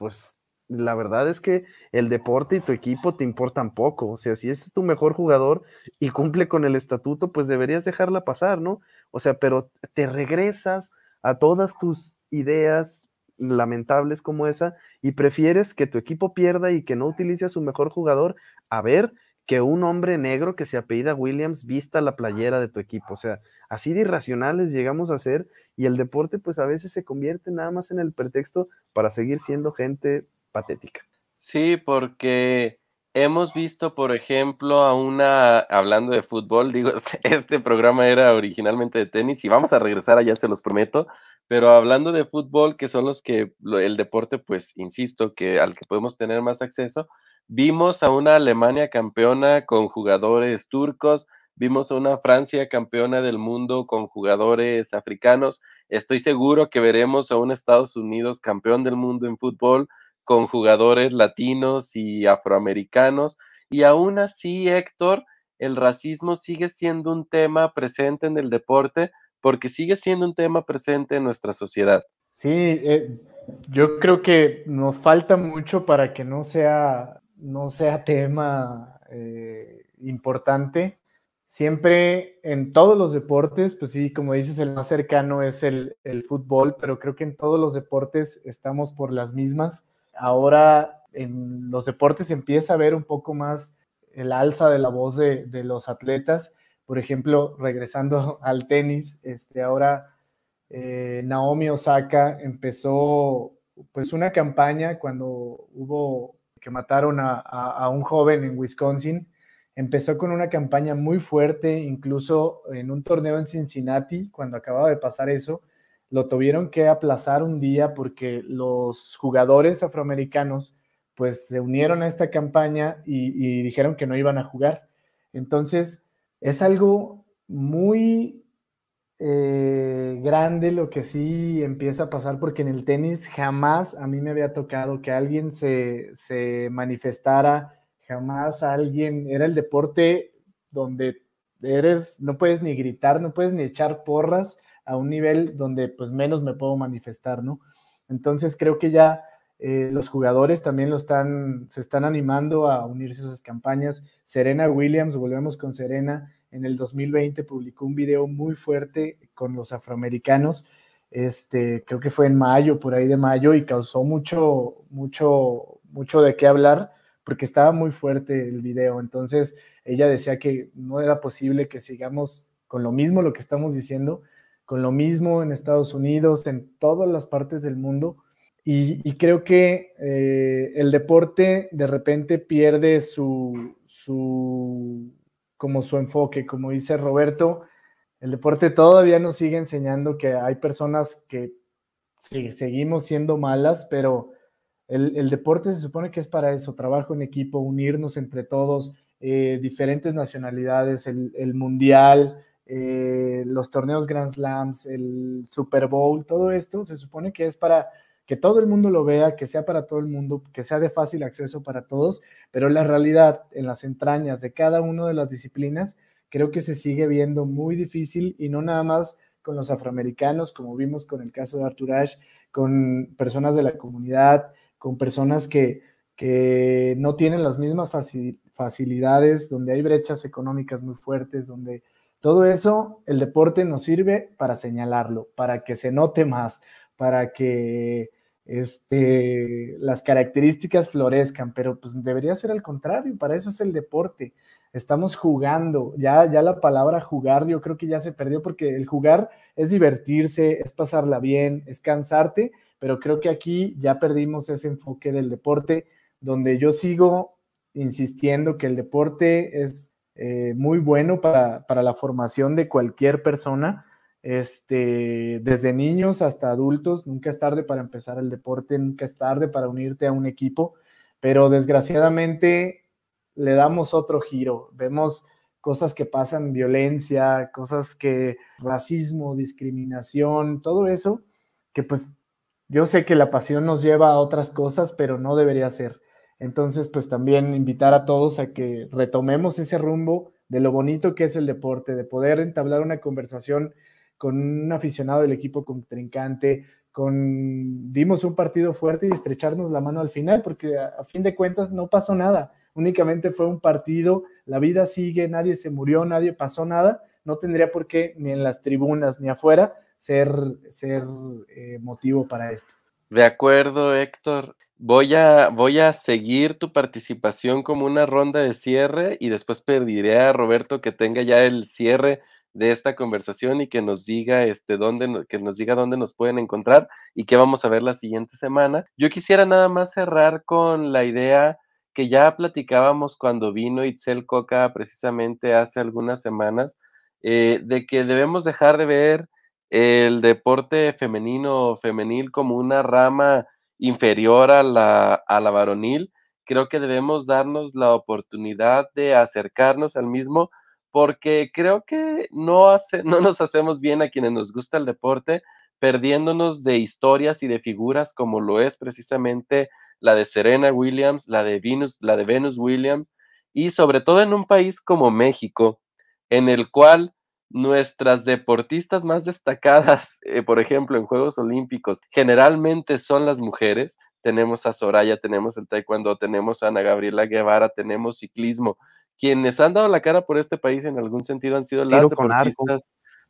pues la verdad es que el deporte y tu equipo te importan poco. O sea, si es tu mejor jugador y cumple con el estatuto, pues deberías dejarla pasar, ¿no? O sea, pero te regresas a todas tus ideas lamentables como esa y prefieres que tu equipo pierda y que no utilice a su mejor jugador a ver que un hombre negro que se apellida Williams vista la playera de tu equipo. O sea, así de irracionales llegamos a ser y el deporte pues a veces se convierte nada más en el pretexto para seguir siendo gente patética. Sí, porque hemos visto, por ejemplo, a una, hablando de fútbol, digo, *laughs* este programa era originalmente de tenis y vamos a regresar allá, se los prometo, pero hablando de fútbol, que son los que, el deporte, pues, insisto, que al que podemos tener más acceso, vimos a una Alemania campeona con jugadores turcos, Vimos a una Francia campeona del mundo con jugadores africanos. Estoy seguro que veremos a un Estados Unidos campeón del mundo en fútbol con jugadores latinos y afroamericanos. Y aún así, Héctor, el racismo sigue siendo un tema presente en el deporte porque sigue siendo un tema presente en nuestra sociedad. Sí, eh, yo creo que nos falta mucho para que no sea, no sea tema eh, importante siempre en todos los deportes, pues sí, como dices, el más cercano es el, fútbol, pero creo que en todos los deportes estamos por las mismas. Ahora en los deportes empieza a ver un poco más el alza de la voz de, de los atletas. Por ejemplo, regresando *laughs* al tenis, este, ahora eh, Naomi Osaka empezó pues una campaña cuando hubo que mataron a, un joven en Wisconsin. Empezó con una campaña muy fuerte, incluso en un torneo en Cincinnati, cuando acababa de pasar eso, lo tuvieron que aplazar un día porque los jugadores afroamericanos pues se unieron a esta campaña y dijeron que no iban a jugar. Entonces, es algo muy eh, grande lo que sí empieza a pasar, porque en el tenis jamás a mí me había tocado que alguien se, manifestara, jamás alguien, era el deporte donde eres, no puedes ni gritar, no puedes ni echar porras a un nivel donde pues menos me puedo manifestar, ¿no? Entonces creo que ya eh, los jugadores también lo están, se están animando a unirse a esas campañas. Serena Williams, volvemos con Serena, en el 2020 publicó un video muy fuerte con los afroamericanos, este, creo que fue en mayo, por ahí de mayo, y causó mucho, mucho, mucho de qué hablar, porque estaba muy fuerte el video. Entonces, ella decía que no era posible que sigamos con lo mismo, lo que estamos diciendo, con lo mismo en Estados Unidos, en todas las partes del mundo. Y, creo que eh, el deporte de repente pierde su, su como su enfoque. Como dice Roberto, el deporte todavía nos sigue enseñando que hay personas que seguimos siendo malas, pero el, deporte se supone que es para eso, trabajo en equipo, unirnos entre todos, eh, diferentes nacionalidades, el, mundial, eh, los torneos Grand Slams, el Super Bowl, todo esto se supone que es para que todo el mundo lo vea, que sea para todo el mundo, que sea de fácil acceso para todos, pero la realidad en las entrañas de cada una de las disciplinas creo que se sigue viendo muy difícil y no nada más con los afroamericanos, como vimos con el caso de Arthur Ashe, con personas de la comunidad, con personas que, que no tienen las mismas facilidades, donde hay brechas económicas muy fuertes, donde todo eso, el deporte nos sirve para señalarlo, para que se note más, para que este, las características florezcan, pero pues debería ser al contrario, para eso es el deporte. Estamos jugando, ya, ya la palabra jugar yo creo que ya se perdió porque el jugar es divertirse, es pasarla bien, es cansarte, pero creo que aquí ya perdimos ese enfoque del deporte, donde yo sigo insistiendo que el deporte es eh, muy bueno para, para la formación de cualquier persona, este, desde niños hasta adultos, nunca es tarde para empezar el deporte, nunca es tarde para unirte a un equipo, pero desgraciadamente le damos otro giro, vemos cosas que pasan, violencia, cosas que, racismo, discriminación, todo eso, que pues yo sé que la pasión nos lleva a otras cosas, pero no debería ser. Entonces, pues también invitar a todos a que retomemos ese rumbo de lo bonito que es el deporte, de poder entablar una conversación con un aficionado del equipo contrincante, con dimos un partido fuerte y estrecharnos la mano al final, porque a, fin de cuentas no pasó nada, únicamente fue un partido, la vida sigue, nadie se murió, nadie pasó nada, no tendría por qué ni en las tribunas ni afuera ser, ser eh, motivo para esto. De acuerdo, Héctor. Voy a, voy a seguir tu participación como una ronda de cierre y después pediré a Roberto que tenga ya el cierre de esta conversación y que nos diga este dónde que nos diga dónde nos pueden encontrar y qué vamos a ver la siguiente semana. Yo quisiera nada más cerrar con la idea que ya platicábamos cuando vino Itzel Coca precisamente hace algunas semanas, eh, de que debemos dejar de ver el deporte femenino o femenil como una rama inferior a la, a la varonil. Creo que debemos darnos la oportunidad de acercarnos al mismo porque creo que no, hace, no nos hacemos bien a quienes nos gusta el deporte, perdiéndonos de historias y de figuras como lo es precisamente la de Serena Williams, la de Venus, la de Venus Williams, y sobre todo en un país como México, en el cual nuestras deportistas más destacadas, *laughs* eh, por ejemplo, en Juegos Olímpicos, generalmente son las mujeres. Tenemos a Soraya, tenemos el taekwondo, tenemos a Ana Gabriela Guevara, tenemos ciclismo, quienes han dado la cara por este país en algún sentido han sido las deportistas,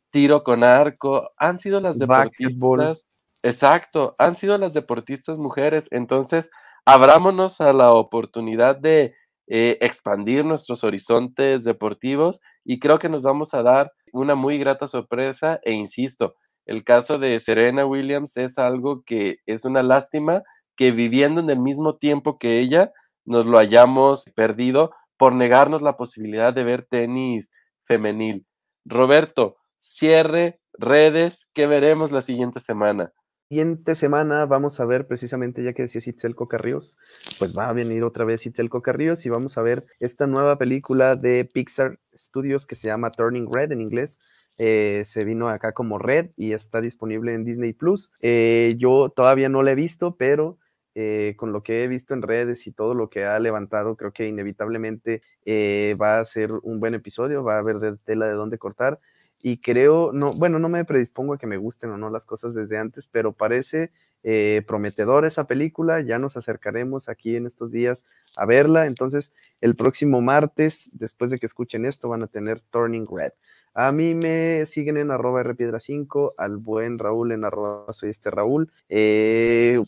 tiro con arco, han sido las deportistas, exacto, han sido las deportistas mujeres. Entonces, abrámonos a la oportunidad de eh, expandir nuestros horizontes deportivos y creo que nos vamos a dar una muy grata sorpresa e insisto, el caso de Serena Williams es algo que es una lástima que viviendo en el mismo tiempo que ella nos lo hayamos perdido por negarnos la posibilidad de ver tenis femenil. Roberto, cierre, redes, ¿qué veremos la siguiente semana? Siguiente semana vamos a ver precisamente, ya que decía Itzel Cocarríos, pues va a venir otra vez Itzel Cocarríos y vamos a ver esta nueva película de Pixar Studios que se llama Turning Red en inglés. Eh, se vino acá como Red y está disponible en Disney Plus. Eh, yo todavía no la he visto, pero eh, con lo que he visto en redes y todo lo que ha levantado, creo que inevitablemente eh, va a ser un buen episodio, va a haber tela de dónde cortar. Y creo, no, bueno, no me predispongo a que me gusten o no las cosas desde antes, pero parece eh, prometedor esa película. Ya nos acercaremos aquí en estos días a verla. Entonces, el próximo martes, después de que escuchen esto, van a tener Turning Red. A mí me siguen en arroba rpiedra5, al buen Raúl en arroba soy este Raúl. Eh,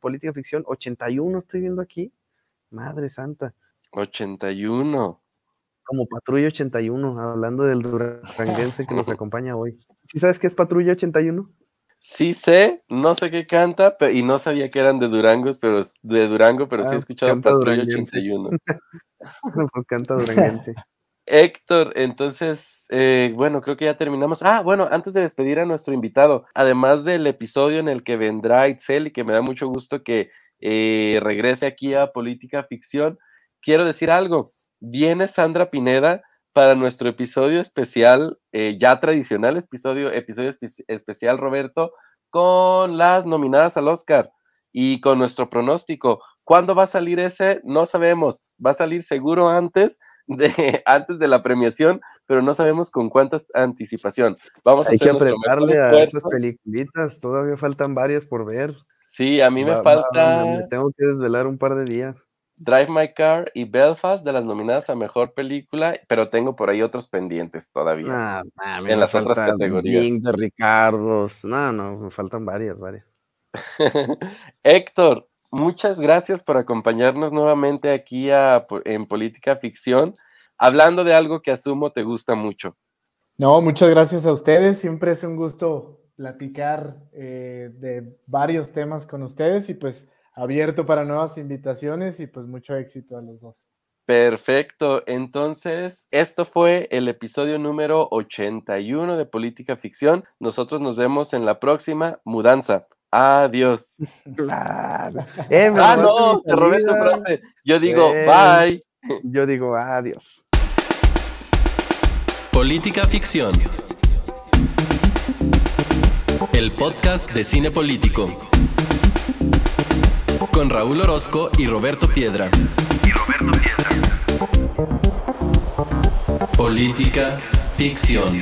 política ficción 81 estoy viendo aquí. Madre santa. 81. Como Patrulla 81, hablando del duranguense que nos *laughs* acompaña hoy. ¿Sí sabes qué es Patrulla 81? Sí sé, no sé qué canta, y no sabía que eran de Durangos, pero de Durango, pero sí he ah, escuchado Patrulla *laughs* 81. pues canta duranguense. Héctor, entonces, eh, bueno, creo que ya terminamos. Ah, bueno, antes de despedir a nuestro invitado, además del episodio en el que vendrá Itzel y que me da mucho gusto que eh, regrese aquí a Política Ficción, quiero decir algo. Viene Sandra Pineda para nuestro episodio especial, eh, ya tradicional episodio, episodio especial, Roberto, con las nominadas al Oscar y con nuestro pronóstico. ¿Cuándo va a salir ese? No sabemos. Va a salir seguro antes de *laughs* antes de la premiación, pero no sabemos con cuánta anticipación. Vamos Hay a que apretarle a esas peliculitas, todavía faltan varias por ver. Sí, a mí me falta. me tengo que desvelar un par de días. Drive My Car y Belfast de las nominadas a mejor película, pero tengo por ahí otros pendientes todavía. en las otras categorías. de Ricardos. No, no, me faltan varias, varias. *laughs* Héctor, muchas gracias por acompañarnos nuevamente aquí en Política Ficción, hablando de algo que asumo te gusta mucho. No, muchas gracias a ustedes. Siempre es un gusto platicar eh, de varios temas con ustedes y pues abierto para nuevas invitaciones y pues mucho éxito a los dos. Perfecto. Entonces, esto fue el episodio número 81 de Política Ficción. Nosotros nos vemos en la próxima mudanza. Adiós. *laughs* *laughs* Eh, ah, no, te robé tu frase. Yo digo, bye. *laughs* Yo digo, adiós. Política Ficción. El podcast de cine político. Con Raúl Orozco y Roberto Piedra. Y Roberto Piedra. Política Ficción.